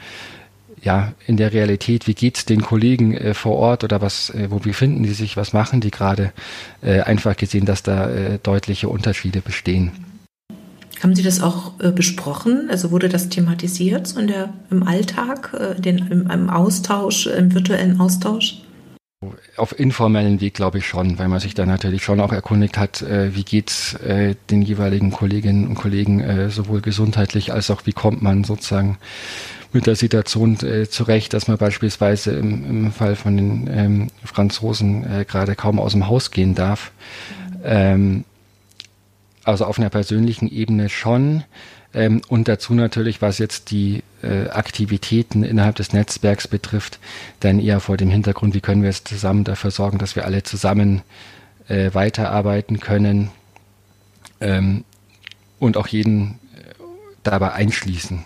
ja, in der Realität, wie geht's den Kollegen äh, vor Ort oder was, äh, wo befinden die sich, was machen die gerade, äh, einfach gesehen, dass da äh, deutliche Unterschiede bestehen. Haben Sie das auch äh, besprochen? Also wurde das thematisiert so in der, im Alltag, äh, den, im, im Austausch, im virtuellen Austausch? Auf informellen Weg glaube ich schon, weil man sich da natürlich schon auch erkundigt hat, äh, wie geht's äh, den jeweiligen Kolleginnen und Kollegen äh, sowohl gesundheitlich als auch wie kommt man sozusagen mit der Situation äh, zurecht, dass man beispielsweise im, im Fall von den ähm, Franzosen äh, gerade kaum aus dem Haus gehen darf. Ähm, also auf einer persönlichen Ebene schon. Ähm, und dazu natürlich, was jetzt die äh, Aktivitäten innerhalb des Netzwerks betrifft, dann eher vor dem Hintergrund, wie können wir jetzt zusammen dafür sorgen, dass wir alle zusammen äh, weiterarbeiten können ähm, und auch jeden äh, dabei einschließen.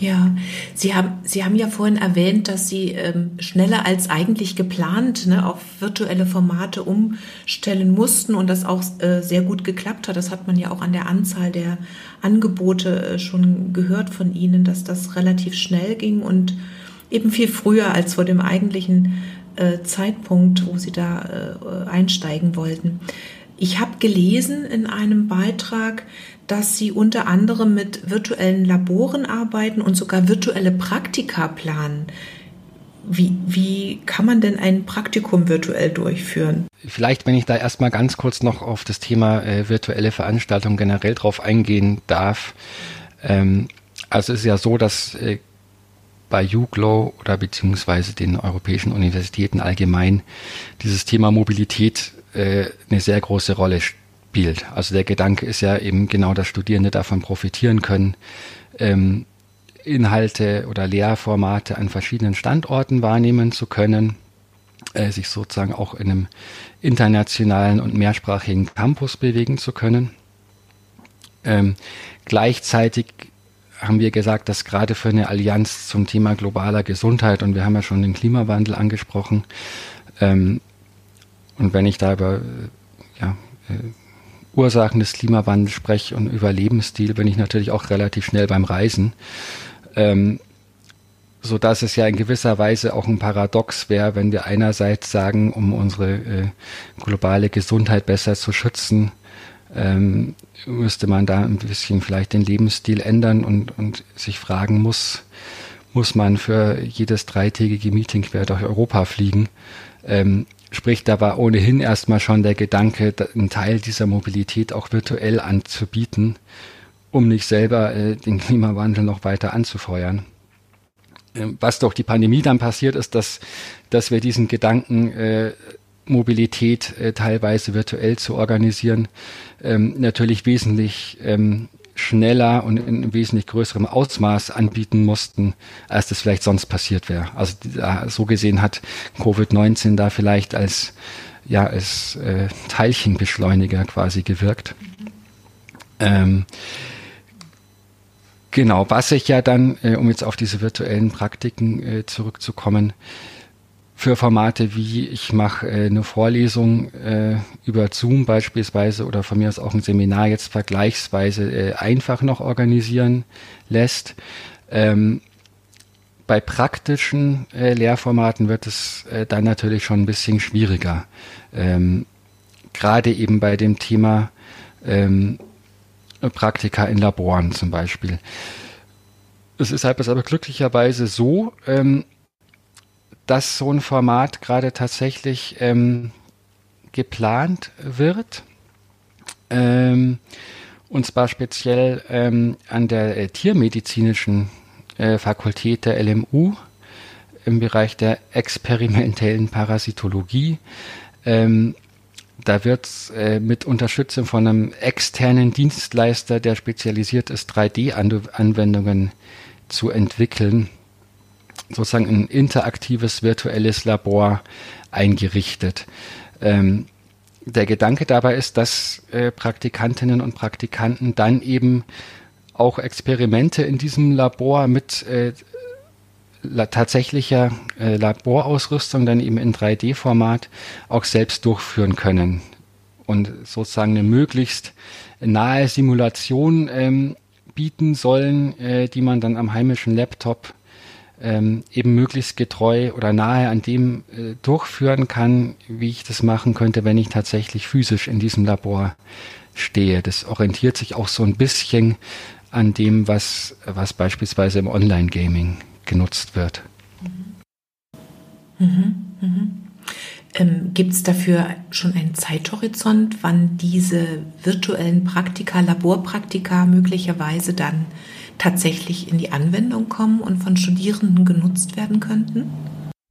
Ja, Sie haben, Sie haben ja vorhin erwähnt, dass Sie ähm, schneller als eigentlich geplant ne, auf virtuelle Formate umstellen mussten und das auch äh, sehr gut geklappt hat. Das hat man ja auch an der Anzahl der Angebote äh, schon gehört von Ihnen, dass das relativ schnell ging und eben viel früher als vor dem eigentlichen äh, Zeitpunkt, wo Sie da äh, einsteigen wollten. Ich habe gelesen in einem Beitrag, dass Sie unter anderem mit virtuellen Laboren arbeiten und sogar virtuelle Praktika planen. Wie, wie kann man denn ein Praktikum virtuell durchführen? Vielleicht, wenn ich da erstmal ganz kurz noch auf das Thema äh, virtuelle Veranstaltungen generell drauf eingehen darf. Ähm, also es ist ja so, dass äh, bei UGLO oder beziehungsweise den europäischen Universitäten allgemein dieses Thema Mobilität äh, eine sehr große Rolle spielt. Also der Gedanke ist ja eben genau, dass Studierende davon profitieren können, ähm, Inhalte oder Lehrformate an verschiedenen Standorten wahrnehmen zu können, äh, sich sozusagen auch in einem internationalen und mehrsprachigen Campus bewegen zu können. Ähm, gleichzeitig haben wir gesagt, dass gerade für eine Allianz zum Thema globaler Gesundheit, und wir haben ja schon den Klimawandel angesprochen, ähm, und wenn ich da über äh, ja, äh, Ursachen des Klimawandels spreche und über Lebensstil, bin ich natürlich auch relativ schnell beim Reisen. Ähm, so dass es ja in gewisser Weise auch ein Paradox wäre, wenn wir einerseits sagen, um unsere äh, globale Gesundheit besser zu schützen, ähm, müsste man da ein bisschen vielleicht den Lebensstil ändern und, und sich fragen muss, muss man für jedes dreitägige Meeting quer durch Europa fliegen? Ähm, Sprich, da war ohnehin erstmal schon der Gedanke, einen Teil dieser Mobilität auch virtuell anzubieten, um nicht selber äh, den Klimawandel noch weiter anzufeuern. Ähm, was durch die Pandemie dann passiert ist, dass, dass wir diesen Gedanken äh, Mobilität äh, teilweise virtuell zu organisieren, ähm, natürlich wesentlich ähm, schneller und in wesentlich größerem Ausmaß anbieten mussten, als das vielleicht sonst passiert wäre. Also so gesehen hat Covid-19 da vielleicht als ja als äh, Teilchenbeschleuniger quasi gewirkt. Ähm, genau, was sich ja dann, äh, um jetzt auf diese virtuellen Praktiken äh, zurückzukommen, für Formate wie ich mache äh, eine Vorlesung äh, über Zoom beispielsweise oder von mir aus auch ein Seminar jetzt vergleichsweise äh, einfach noch organisieren lässt. Ähm, bei praktischen äh, Lehrformaten wird es äh, dann natürlich schon ein bisschen schwieriger. Ähm, Gerade eben bei dem Thema ähm, Praktika in Laboren zum Beispiel. Es ist halt aber glücklicherweise so, ähm, dass so ein Format gerade tatsächlich ähm, geplant wird. Ähm, und zwar speziell ähm, an der äh, tiermedizinischen äh, Fakultät der LMU im Bereich der experimentellen Parasitologie. Ähm, da wird äh, mit Unterstützung von einem externen Dienstleister, der spezialisiert ist, 3D-Anwendungen zu entwickeln sozusagen ein interaktives virtuelles Labor eingerichtet. Ähm, der Gedanke dabei ist, dass äh, Praktikantinnen und Praktikanten dann eben auch Experimente in diesem Labor mit äh, tatsächlicher äh, Laborausrüstung dann eben in 3D-Format auch selbst durchführen können und sozusagen eine möglichst nahe Simulation ähm, bieten sollen, äh, die man dann am heimischen Laptop ähm, eben möglichst getreu oder nahe an dem äh, durchführen kann, wie ich das machen könnte, wenn ich tatsächlich physisch in diesem Labor stehe. Das orientiert sich auch so ein bisschen an dem, was, was beispielsweise im Online-Gaming genutzt wird. Mhm. Mhm. Mhm. Ähm, Gibt es dafür schon einen Zeithorizont, wann diese virtuellen Praktika, Laborpraktika möglicherweise dann tatsächlich in die Anwendung kommen und von Studierenden genutzt werden könnten?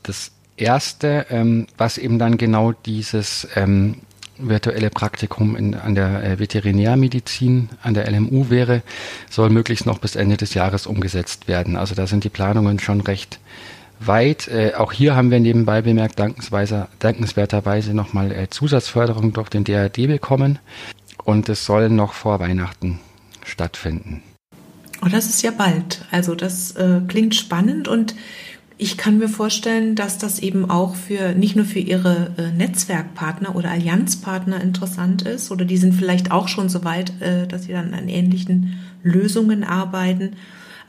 Das Erste, ähm, was eben dann genau dieses ähm, virtuelle Praktikum in, an der äh, Veterinärmedizin, an der LMU wäre, soll möglichst noch bis Ende des Jahres umgesetzt werden. Also da sind die Planungen schon recht weit. Äh, auch hier haben wir nebenbei bemerkt, dankenswerterweise nochmal äh, Zusatzförderung durch den DRD bekommen. Und es soll noch vor Weihnachten stattfinden. Oh, das ist ja bald. Also das äh, klingt spannend und ich kann mir vorstellen, dass das eben auch für nicht nur für Ihre äh, Netzwerkpartner oder Allianzpartner interessant ist oder die sind vielleicht auch schon so weit, äh, dass sie dann an ähnlichen Lösungen arbeiten,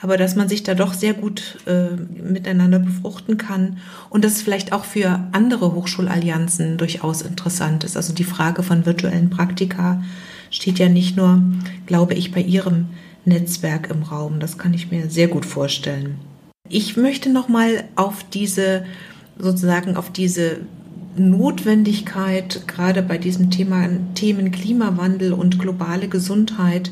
aber dass man sich da doch sehr gut äh, miteinander befruchten kann und dass es vielleicht auch für andere Hochschulallianzen durchaus interessant ist. Also die Frage von virtuellen Praktika steht ja nicht nur, glaube ich, bei Ihrem Netzwerk im Raum. Das kann ich mir sehr gut vorstellen. Ich möchte noch mal auf diese sozusagen auf diese Notwendigkeit gerade bei diesem Thema Themen Klimawandel und globale Gesundheit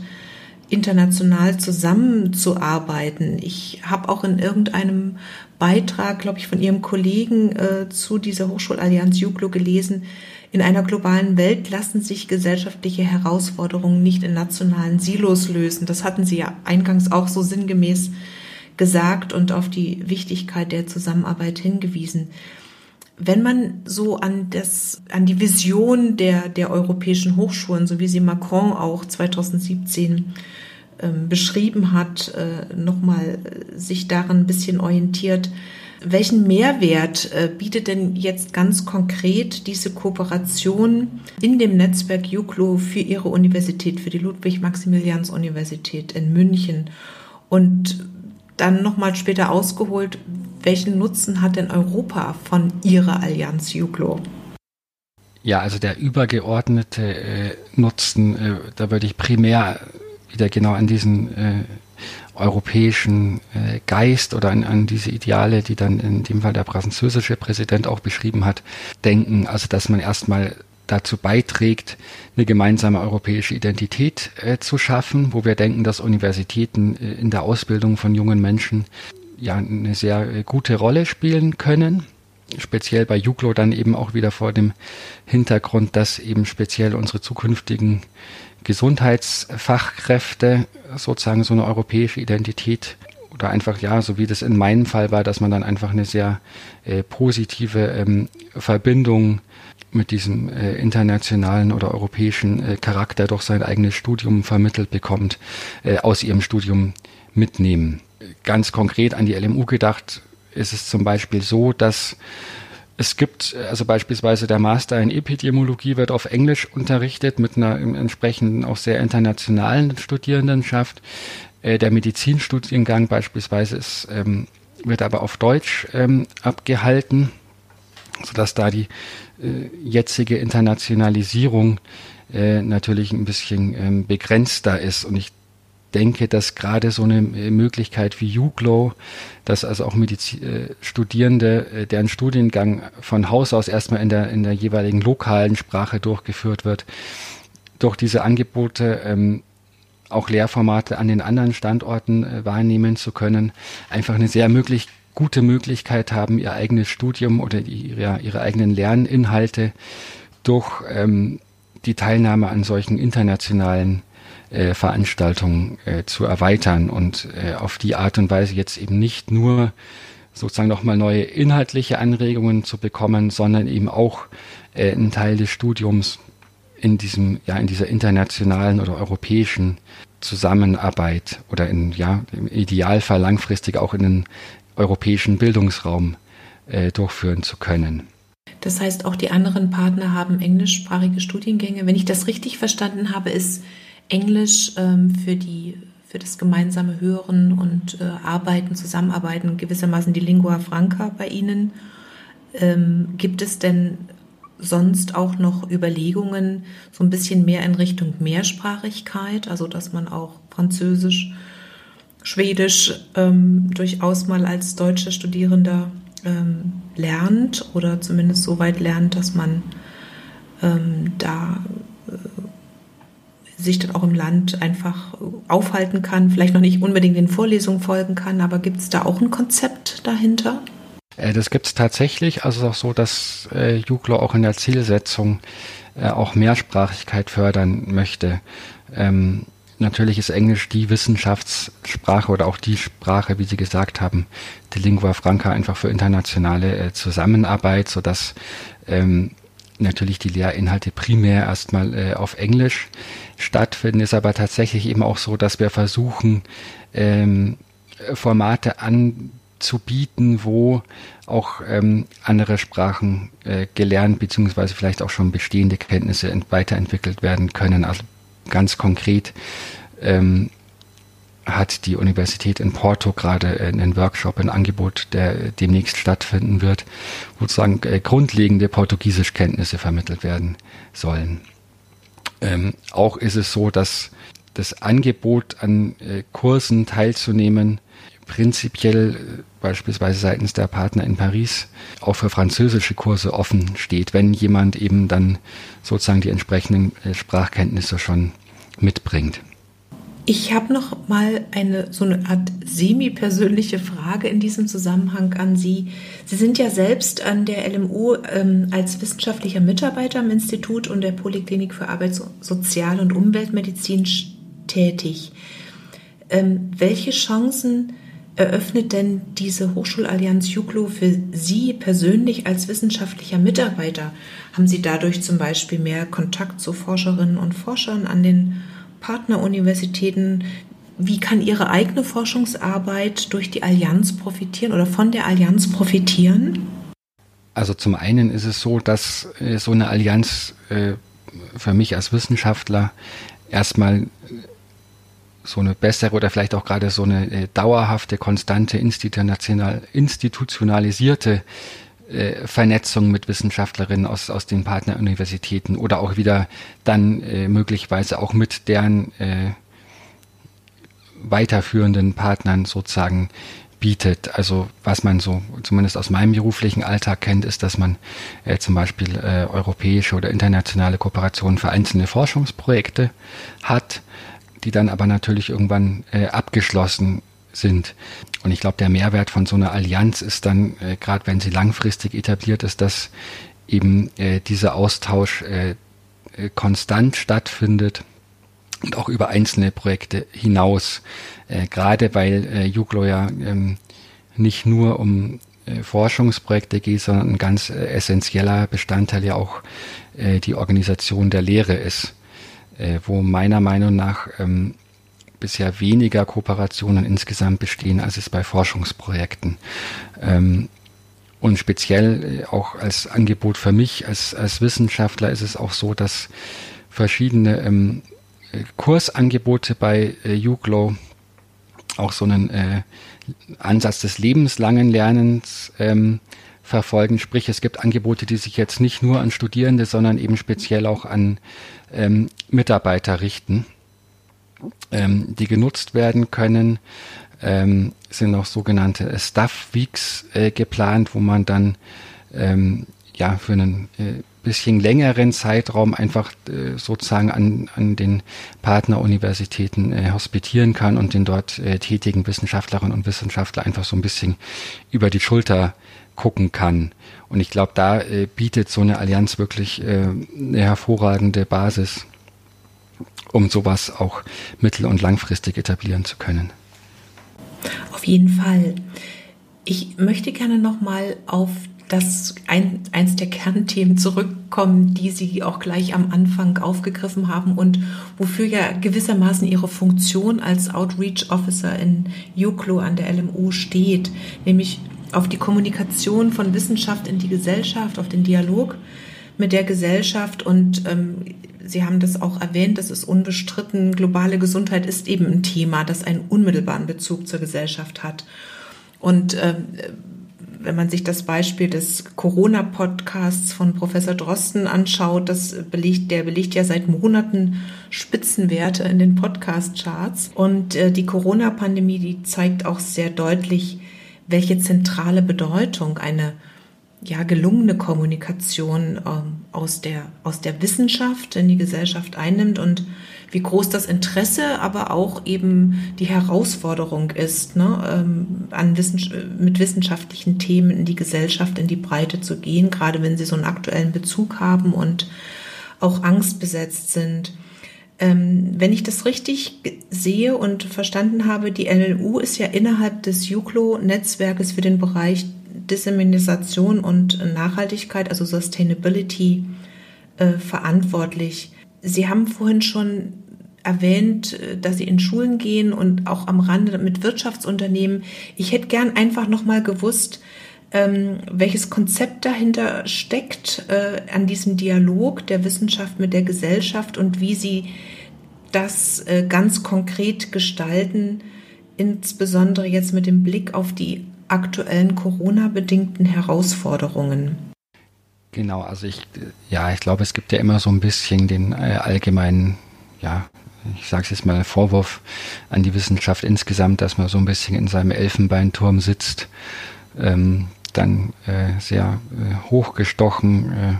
international zusammenzuarbeiten. Ich habe auch in irgendeinem Beitrag, glaube ich, von Ihrem Kollegen äh, zu dieser Hochschulallianz Juklo gelesen, in einer globalen Welt lassen sich gesellschaftliche Herausforderungen nicht in nationalen Silos lösen. Das hatten Sie ja eingangs auch so sinngemäß gesagt und auf die Wichtigkeit der Zusammenarbeit hingewiesen. Wenn man so an das, an die Vision der, der europäischen Hochschulen, so wie sie Macron auch 2017 ähm, beschrieben hat, äh, nochmal äh, sich daran ein bisschen orientiert, welchen Mehrwert äh, bietet denn jetzt ganz konkret diese Kooperation in dem Netzwerk JUCLO für Ihre Universität, für die Ludwig-Maximilians-Universität in München? Und dann nochmal später ausgeholt, welchen Nutzen hat denn Europa von Ihrer Allianz JUCLO? Ja, also der übergeordnete äh, Nutzen, äh, da würde ich primär wieder genau an diesen äh, europäischen äh, Geist oder an, an diese Ideale, die dann in dem Fall der französische Präsident auch beschrieben hat, denken. Also dass man erstmal dazu beiträgt, eine gemeinsame europäische Identität äh, zu schaffen, wo wir denken, dass Universitäten äh, in der Ausbildung von jungen Menschen ja eine sehr äh, gute Rolle spielen können. Speziell bei Juklo dann eben auch wieder vor dem Hintergrund, dass eben speziell unsere zukünftigen Gesundheitsfachkräfte sozusagen so eine europäische Identität oder einfach ja, so wie das in meinem Fall war, dass man dann einfach eine sehr äh, positive ähm, Verbindung mit diesem äh, internationalen oder europäischen äh, Charakter durch sein eigenes Studium vermittelt bekommt, äh, aus ihrem Studium mitnehmen. Ganz konkret an die LMU gedacht ist es zum Beispiel so, dass es gibt, also beispielsweise der Master in Epidemiologie wird auf Englisch unterrichtet mit einer entsprechenden auch sehr internationalen Studierendenschaft. Äh, der Medizinstudiengang beispielsweise ist, ähm, wird aber auf Deutsch ähm, abgehalten, sodass da die äh, jetzige Internationalisierung äh, natürlich ein bisschen ähm, begrenzter ist. Und ich denke, dass gerade so eine äh, Möglichkeit wie UGLO, dass also auch Medizin, äh, Studierende, äh, deren Studiengang von Haus aus erstmal in der, in der jeweiligen lokalen Sprache durchgeführt wird, durch diese Angebote ähm, auch Lehrformate an den anderen Standorten äh, wahrnehmen zu können, einfach eine sehr möglich, gute Möglichkeit haben, ihr eigenes Studium oder ihre, ihre eigenen Lerninhalte durch ähm, die Teilnahme an solchen internationalen äh, Veranstaltungen äh, zu erweitern und äh, auf die Art und Weise jetzt eben nicht nur sozusagen nochmal neue inhaltliche Anregungen zu bekommen, sondern eben auch äh, einen Teil des Studiums in diesem, ja, in dieser internationalen oder europäischen Zusammenarbeit oder in, ja, im Idealfall langfristig auch in einen europäischen Bildungsraum äh, durchführen zu können. Das heißt, auch die anderen Partner haben englischsprachige Studiengänge. Wenn ich das richtig verstanden habe, ist Englisch ähm, für die für das gemeinsame Hören und äh, Arbeiten, Zusammenarbeiten gewissermaßen die Lingua Franca bei Ihnen. Ähm, gibt es denn sonst auch noch Überlegungen, so ein bisschen mehr in Richtung Mehrsprachigkeit, also dass man auch Französisch, Schwedisch ähm, durchaus mal als deutscher Studierender ähm, lernt oder zumindest so weit lernt, dass man ähm, da sich dann auch im Land einfach aufhalten kann, vielleicht noch nicht unbedingt den Vorlesungen folgen kann, aber gibt es da auch ein Konzept dahinter? Äh, das gibt es tatsächlich. Also es ist auch so, dass äh, Juglo auch in der Zielsetzung äh, auch Mehrsprachigkeit fördern möchte. Ähm, Natürlich ist Englisch die Wissenschaftssprache oder auch die Sprache, wie Sie gesagt haben, die Lingua Franca einfach für internationale äh, Zusammenarbeit, sodass ähm, natürlich die Lehrinhalte primär erstmal äh, auf Englisch stattfinden. Ist aber tatsächlich eben auch so, dass wir versuchen, ähm, Formate anzubieten, wo auch ähm, andere Sprachen äh, gelernt beziehungsweise vielleicht auch schon bestehende Kenntnisse weiterentwickelt werden können. Also ganz konkret ähm, hat die Universität in Porto gerade einen Workshop, ein Angebot, der demnächst stattfinden wird, wo sozusagen äh, grundlegende Portugiesischkenntnisse vermittelt werden sollen. Ähm, auch ist es so, dass das Angebot an äh, Kursen teilzunehmen prinzipiell äh, beispielsweise seitens der Partner in Paris auch für französische Kurse offen steht, wenn jemand eben dann sozusagen die entsprechenden äh, Sprachkenntnisse schon mitbringt. Ich habe noch mal eine so eine Art semi-persönliche Frage in diesem Zusammenhang an Sie. Sie sind ja selbst an der LMU ähm, als wissenschaftlicher Mitarbeiter am Institut und der Poliklinik für Arbeits-, Sozial- und Umweltmedizin tätig. Ähm, welche Chancen eröffnet denn diese Hochschulallianz Juklo für Sie persönlich als wissenschaftlicher Mitarbeiter? Haben Sie dadurch zum Beispiel mehr Kontakt zu Forscherinnen und Forschern an den Partneruniversitäten? Wie kann Ihre eigene Forschungsarbeit durch die Allianz profitieren oder von der Allianz profitieren? Also zum einen ist es so, dass äh, so eine Allianz äh, für mich als Wissenschaftler erstmal so eine bessere oder vielleicht auch gerade so eine äh, dauerhafte, konstante, institutional, institutionalisierte äh, Vernetzung mit Wissenschaftlerinnen aus, aus den Partneruniversitäten oder auch wieder dann äh, möglicherweise auch mit deren äh, weiterführenden Partnern sozusagen bietet. Also was man so zumindest aus meinem beruflichen Alltag kennt, ist, dass man äh, zum Beispiel äh, europäische oder internationale Kooperationen für einzelne Forschungsprojekte hat die dann aber natürlich irgendwann äh, abgeschlossen sind. Und ich glaube, der Mehrwert von so einer Allianz ist dann, äh, gerade wenn sie langfristig etabliert ist, dass eben äh, dieser Austausch äh, äh konstant stattfindet und auch über einzelne Projekte hinaus. Äh, gerade weil äh, Juglo ja ähm, nicht nur um äh, Forschungsprojekte geht, sondern ein ganz äh, essentieller Bestandteil ja auch äh, die Organisation der Lehre ist äh, wo meiner Meinung nach ähm, bisher weniger Kooperationen insgesamt bestehen, als es bei Forschungsprojekten. Ähm, und speziell äh, auch als Angebot für mich als, als Wissenschaftler ist es auch so, dass verschiedene ähm, Kursangebote bei äh, UGLO auch so einen äh, Ansatz des lebenslangen Lernens ähm, verfolgen. Sprich, es gibt Angebote, die sich jetzt nicht nur an Studierende, sondern eben speziell auch an ähm, Mitarbeiter richten, ähm, die genutzt werden können. Ähm, sind auch sogenannte Staff Weeks äh, geplant, wo man dann ähm, ja für einen äh, bisschen längeren Zeitraum einfach äh, sozusagen an, an den Partneruniversitäten äh, hospitieren kann und den dort äh, tätigen Wissenschaftlerinnen und Wissenschaftler einfach so ein bisschen über die Schulter gucken kann. Und ich glaube, da äh, bietet so eine Allianz wirklich äh, eine hervorragende Basis, um sowas auch mittel- und langfristig etablieren zu können. Auf jeden Fall. Ich möchte gerne nochmal auf das ein, eins der Kernthemen zurückkommen, die Sie auch gleich am Anfang aufgegriffen haben und wofür ja gewissermaßen Ihre Funktion als Outreach Officer in UCLO an der LMU steht, nämlich auf die Kommunikation von Wissenschaft in die Gesellschaft, auf den Dialog mit der Gesellschaft und ähm, Sie haben das auch erwähnt, das ist unbestritten, globale Gesundheit ist eben ein Thema, das einen unmittelbaren Bezug zur Gesellschaft hat. Und ähm, wenn man sich das Beispiel des Corona-Podcasts von Professor Drosten anschaut, das belegt, der belegt ja seit Monaten Spitzenwerte in den Podcast-Charts. Und äh, die Corona-Pandemie, die zeigt auch sehr deutlich, welche zentrale Bedeutung eine ja, gelungene Kommunikation ähm, aus, der, aus der Wissenschaft in die Gesellschaft einnimmt und wie groß das Interesse, aber auch eben die Herausforderung ist, ne, ähm, an Wissens mit wissenschaftlichen Themen in die Gesellschaft, in die Breite zu gehen, gerade wenn sie so einen aktuellen Bezug haben und auch angstbesetzt sind. Ähm, wenn ich das richtig sehe und verstanden habe, die LLU ist ja innerhalb des JUCLO-Netzwerkes für den Bereich Dissemination und Nachhaltigkeit, also Sustainability, äh, verantwortlich. Sie haben vorhin schon erwähnt, äh, dass Sie in Schulen gehen und auch am Rande mit Wirtschaftsunternehmen. Ich hätte gern einfach noch mal gewusst, ähm, welches Konzept dahinter steckt äh, an diesem Dialog der Wissenschaft mit der Gesellschaft und wie Sie das ganz konkret gestalten, insbesondere jetzt mit dem Blick auf die aktuellen Corona-bedingten Herausforderungen. Genau, also ich, ja, ich glaube, es gibt ja immer so ein bisschen den äh, allgemeinen, ja, ich sage es jetzt mal, Vorwurf an die Wissenschaft insgesamt, dass man so ein bisschen in seinem Elfenbeinturm sitzt, ähm, dann äh, sehr äh, hochgestochen äh,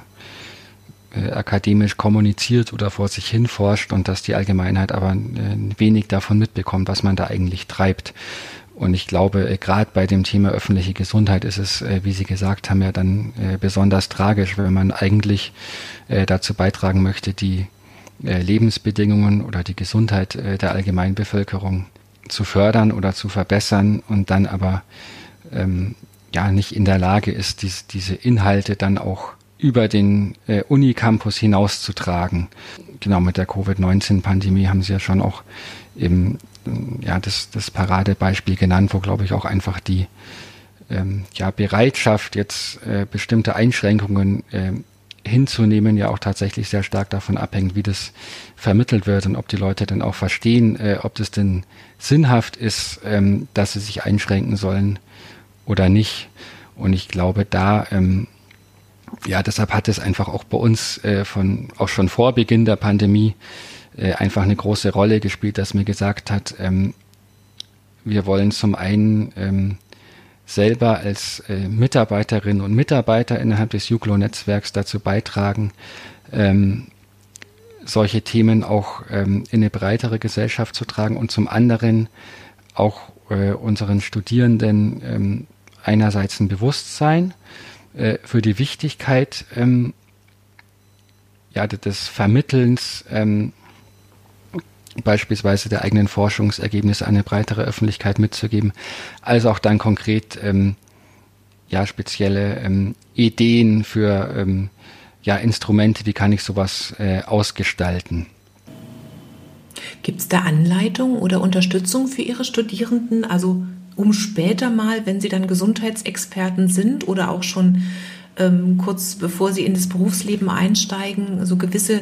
äh, akademisch kommuniziert oder vor sich hin forscht und dass die Allgemeinheit aber äh, wenig davon mitbekommt, was man da eigentlich treibt. Und ich glaube, äh, gerade bei dem Thema öffentliche Gesundheit ist es, äh, wie Sie gesagt haben, ja dann äh, besonders tragisch, wenn man eigentlich dazu beitragen möchte, die Lebensbedingungen oder die Gesundheit der allgemeinen Bevölkerung zu fördern oder zu verbessern und dann aber ähm, ja nicht in der Lage ist, dies, diese Inhalte dann auch über den äh, Unicampus hinauszutragen. Genau mit der Covid-19-Pandemie haben Sie ja schon auch eben ja, das, das Paradebeispiel genannt, wo, glaube ich, auch einfach die ähm, ja, Bereitschaft, jetzt äh, bestimmte Einschränkungen äh, hinzunehmen, ja auch tatsächlich sehr stark davon abhängt, wie das vermittelt wird und ob die Leute dann auch verstehen, äh, ob das denn sinnhaft ist, ähm, dass sie sich einschränken sollen oder nicht. Und ich glaube, da, ähm, ja, deshalb hat es einfach auch bei uns äh, von, auch schon vor Beginn der Pandemie äh, einfach eine große Rolle gespielt, dass mir gesagt hat, ähm, wir wollen zum einen ähm, selber als äh, Mitarbeiterinnen und Mitarbeiter innerhalb des Juglo-Netzwerks dazu beitragen, ähm, solche Themen auch ähm, in eine breitere Gesellschaft zu tragen und zum anderen auch äh, unseren Studierenden ähm, einerseits ein Bewusstsein äh, für die Wichtigkeit ähm, ja, des Vermittelns ähm, beispielsweise der eigenen Forschungsergebnisse an eine breitere Öffentlichkeit mitzugeben, als auch dann konkret ähm, ja spezielle ähm, Ideen für ähm, ja Instrumente, wie kann ich sowas äh, ausgestalten. Gibt es da Anleitung oder Unterstützung für Ihre Studierenden? Also um später mal, wenn sie dann Gesundheitsexperten sind oder auch schon ähm, kurz bevor sie in das Berufsleben einsteigen, so gewisse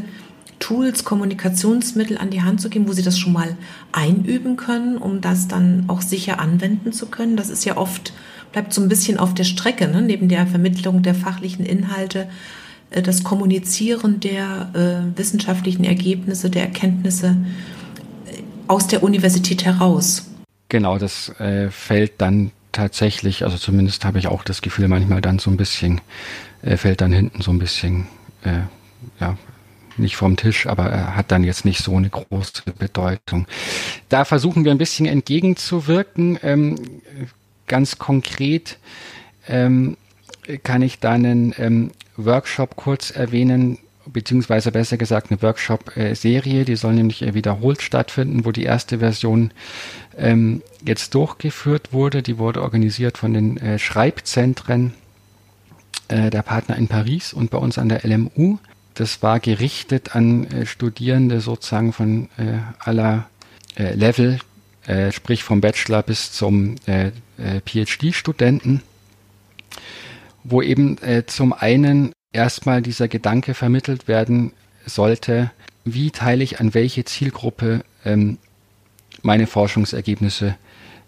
Tools, Kommunikationsmittel an die Hand zu geben, wo sie das schon mal einüben können, um das dann auch sicher anwenden zu können. Das ist ja oft, bleibt so ein bisschen auf der Strecke, ne? neben der Vermittlung der fachlichen Inhalte, äh, das Kommunizieren der äh, wissenschaftlichen Ergebnisse, der Erkenntnisse äh, aus der Universität heraus. Genau, das äh, fällt dann tatsächlich, also zumindest habe ich auch das Gefühl, manchmal dann so ein bisschen, äh, fällt dann hinten so ein bisschen, äh, ja, nicht vom Tisch, aber er hat dann jetzt nicht so eine große Bedeutung. Da versuchen wir ein bisschen entgegenzuwirken. Ähm, ganz konkret ähm, kann ich da einen ähm, Workshop kurz erwähnen, beziehungsweise besser gesagt eine Workshop-Serie, die soll nämlich wiederholt stattfinden, wo die erste Version ähm, jetzt durchgeführt wurde. Die wurde organisiert von den äh, Schreibzentren äh, der Partner in Paris und bei uns an der LMU. Das war gerichtet an äh, Studierende sozusagen von äh, aller äh, Level, äh, sprich vom Bachelor bis zum PhD-Studenten, wo eben zum einen erstmal dieser Gedanke vermittelt werden sollte, wie teile ich an welche Zielgruppe ähm, meine Forschungsergebnisse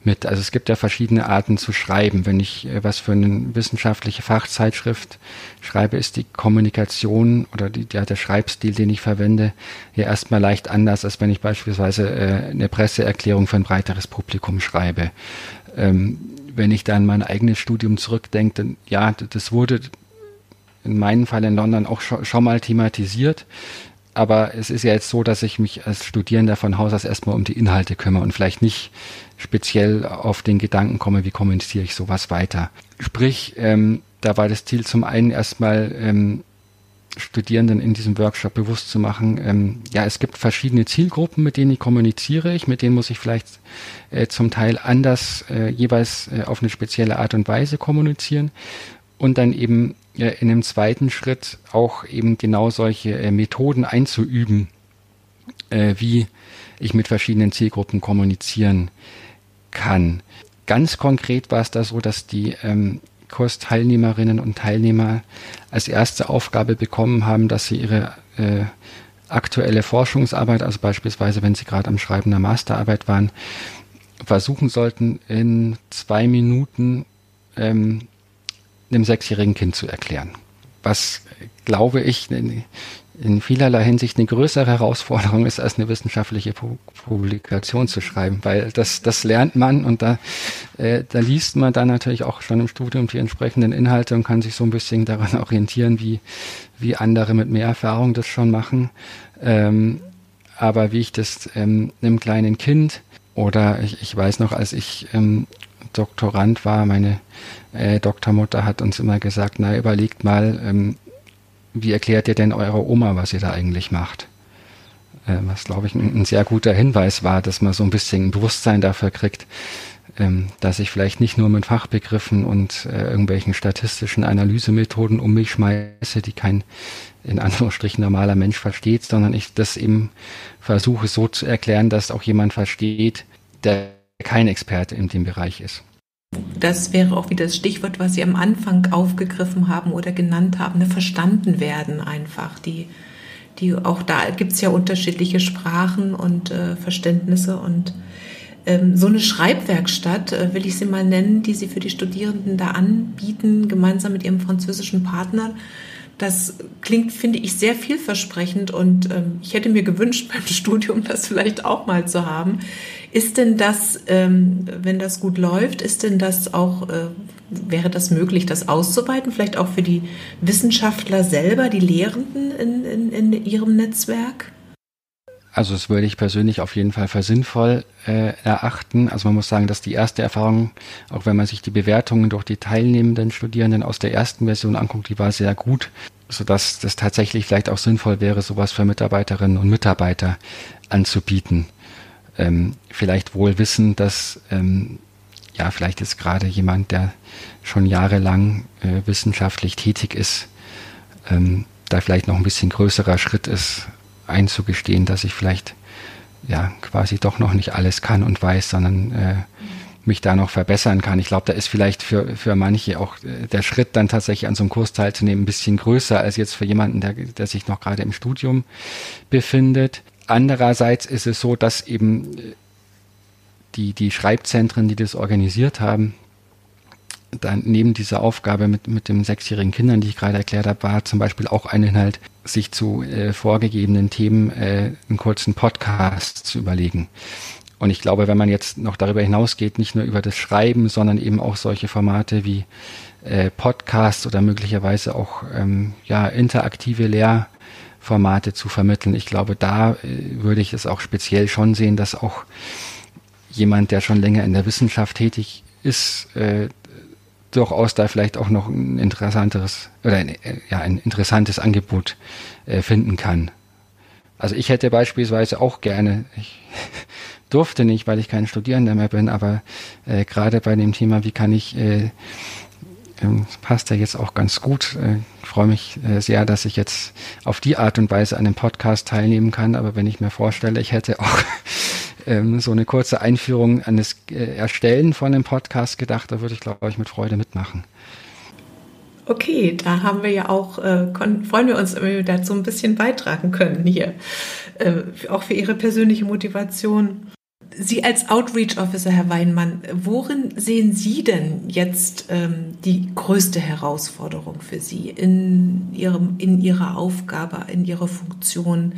mit. Also es gibt ja verschiedene Arten zu schreiben. Wenn ich äh, was für eine wissenschaftliche Fachzeitschrift schreibe, ist die Kommunikation oder die, ja, der Schreibstil, den ich verwende, ja erstmal leicht anders, als wenn ich beispielsweise äh, eine Presseerklärung für ein breiteres Publikum schreibe. Ähm, wenn ich dann mein eigenes Studium zurückdenke, dann, ja, das wurde in meinem Fall in London auch schon, schon mal thematisiert aber es ist ja jetzt so, dass ich mich als Studierender von Haus aus erstmal um die Inhalte kümmere und vielleicht nicht speziell auf den Gedanken komme, wie kommuniziere ich sowas weiter. Sprich, ähm, da war das Ziel zum einen erstmal ähm, Studierenden in diesem Workshop bewusst zu machen, ähm, ja, es gibt verschiedene Zielgruppen, mit denen ich kommuniziere ich, mit denen muss ich vielleicht äh, zum Teil anders äh, jeweils äh, auf eine spezielle Art und Weise kommunizieren und dann eben äh, in einem zweiten Schritt auch eben genau solche äh, Methoden einzuüben, äh, wie ich mit verschiedenen Zielgruppen kommunizieren kann. Ganz konkret war es da so, dass die ähm, Kursteilnehmerinnen und Teilnehmer als erste Aufgabe bekommen haben, dass sie ihre äh, aktuelle Forschungsarbeit, also beispielsweise wenn sie gerade am Schreiben der Masterarbeit waren, versuchen sollten, in zwei Minuten ähm, einem sechsjährigen Kind zu erklären. Was, glaube ich, in, in vielerlei Hinsicht eine größere Herausforderung ist, als eine wissenschaftliche Publikation zu schreiben, weil das, das lernt man und da, äh, da liest man dann natürlich auch schon im Studium die entsprechenden Inhalte und kann sich so ein bisschen daran orientieren, wie, wie andere mit mehr Erfahrung das schon machen. Ähm, aber wie ich das ähm, einem kleinen Kind oder ich, ich weiß noch, als ich ähm, Doktorand war, meine äh, Doktormutter hat uns immer gesagt, na überlegt mal, ähm, wie erklärt ihr denn eurer Oma, was ihr da eigentlich macht? Äh, was, glaube ich, ein, ein, sehr guter Hinweis war, dass man so ein bisschen ein Bewusstsein dafür kriegt, ähm, dass ich vielleicht nicht nur mit Fachbegriffen und äh, irgendwelchen statistischen Analysemethoden um mich schmeiße, die kein in Anführungsstrichen normaler Mensch versteht, sondern ich das eben versuche so zu erklären, dass auch jemand versteht, der kein Experte in dem Bereich ist. Das wäre auch wieder das Stichwort, was Sie am Anfang aufgegriffen haben oder genannt haben, ne, verstanden werden einfach. Die, die auch da gibt es ja unterschiedliche Sprachen und äh, Verständnisse und ähm, so eine Schreibwerkstatt, äh, will ich sie mal nennen, die Sie für die Studierenden da anbieten, gemeinsam mit Ihrem französischen Partner. Das klingt, finde ich, sehr vielversprechend und ähm, ich hätte mir gewünscht, beim Studium das vielleicht auch mal zu haben. Ist denn das, ähm, wenn das gut läuft, ist denn das auch, äh, wäre das möglich, das auszuweiten, vielleicht auch für die Wissenschaftler selber, die Lehrenden in, in, in ihrem Netzwerk? Also das würde ich persönlich auf jeden Fall für sinnvoll äh, erachten. Also man muss sagen, dass die erste Erfahrung, auch wenn man sich die Bewertungen durch die teilnehmenden Studierenden aus der ersten Version anguckt, die war sehr gut, sodass das tatsächlich vielleicht auch sinnvoll wäre, sowas für Mitarbeiterinnen und Mitarbeiter anzubieten ähm, vielleicht wohl wissen, dass ähm, ja vielleicht ist gerade jemand, der schon jahrelang äh, wissenschaftlich tätig ist, ähm, da vielleicht noch ein bisschen größerer Schritt ist, einzugestehen, dass ich vielleicht ja quasi doch noch nicht alles kann und weiß, sondern äh, mich da noch verbessern kann. Ich glaube, da ist vielleicht für, für manche auch äh, der Schritt dann tatsächlich an so einem Kurs teilzunehmen ein bisschen größer als jetzt für jemanden, der, der sich noch gerade im Studium befindet. Andererseits ist es so, dass eben äh, die, die Schreibzentren, die das organisiert haben, dann neben dieser Aufgabe mit, mit den sechsjährigen Kindern, die ich gerade erklärt habe, war zum Beispiel auch ein Inhalt, sich zu äh, vorgegebenen Themen äh, einen kurzen Podcast zu überlegen. Und ich glaube, wenn man jetzt noch darüber hinausgeht, nicht nur über das Schreiben, sondern eben auch solche Formate wie äh, Podcasts oder möglicherweise auch ähm, ja, interaktive Lehr- Formate zu vermitteln. Ich glaube, da äh, würde ich es auch speziell schon sehen, dass auch jemand, der schon länger in der Wissenschaft tätig ist, äh, durchaus da vielleicht auch noch ein interessanteres oder ein, äh, ja, ein interessantes Angebot äh, finden kann. Also ich hätte beispielsweise auch gerne, ich durfte nicht, weil ich kein Studierender mehr bin, aber äh, gerade bei dem Thema, wie kann ich äh, ähm, passt ja jetzt auch ganz gut. Äh, ich freue mich äh, sehr, dass ich jetzt auf die Art und Weise an dem Podcast teilnehmen kann. Aber wenn ich mir vorstelle, ich hätte auch ähm, so eine kurze Einführung an das äh, Erstellen von einem Podcast gedacht, da würde ich, glaube ich, mit Freude mitmachen. Okay, da haben wir ja auch, äh, freuen wir uns, wenn wir dazu ein bisschen beitragen können hier, äh, auch für Ihre persönliche Motivation. Sie als Outreach Officer, Herr Weinmann, worin sehen Sie denn jetzt ähm, die größte Herausforderung für Sie in, Ihrem, in Ihrer Aufgabe, in Ihrer Funktion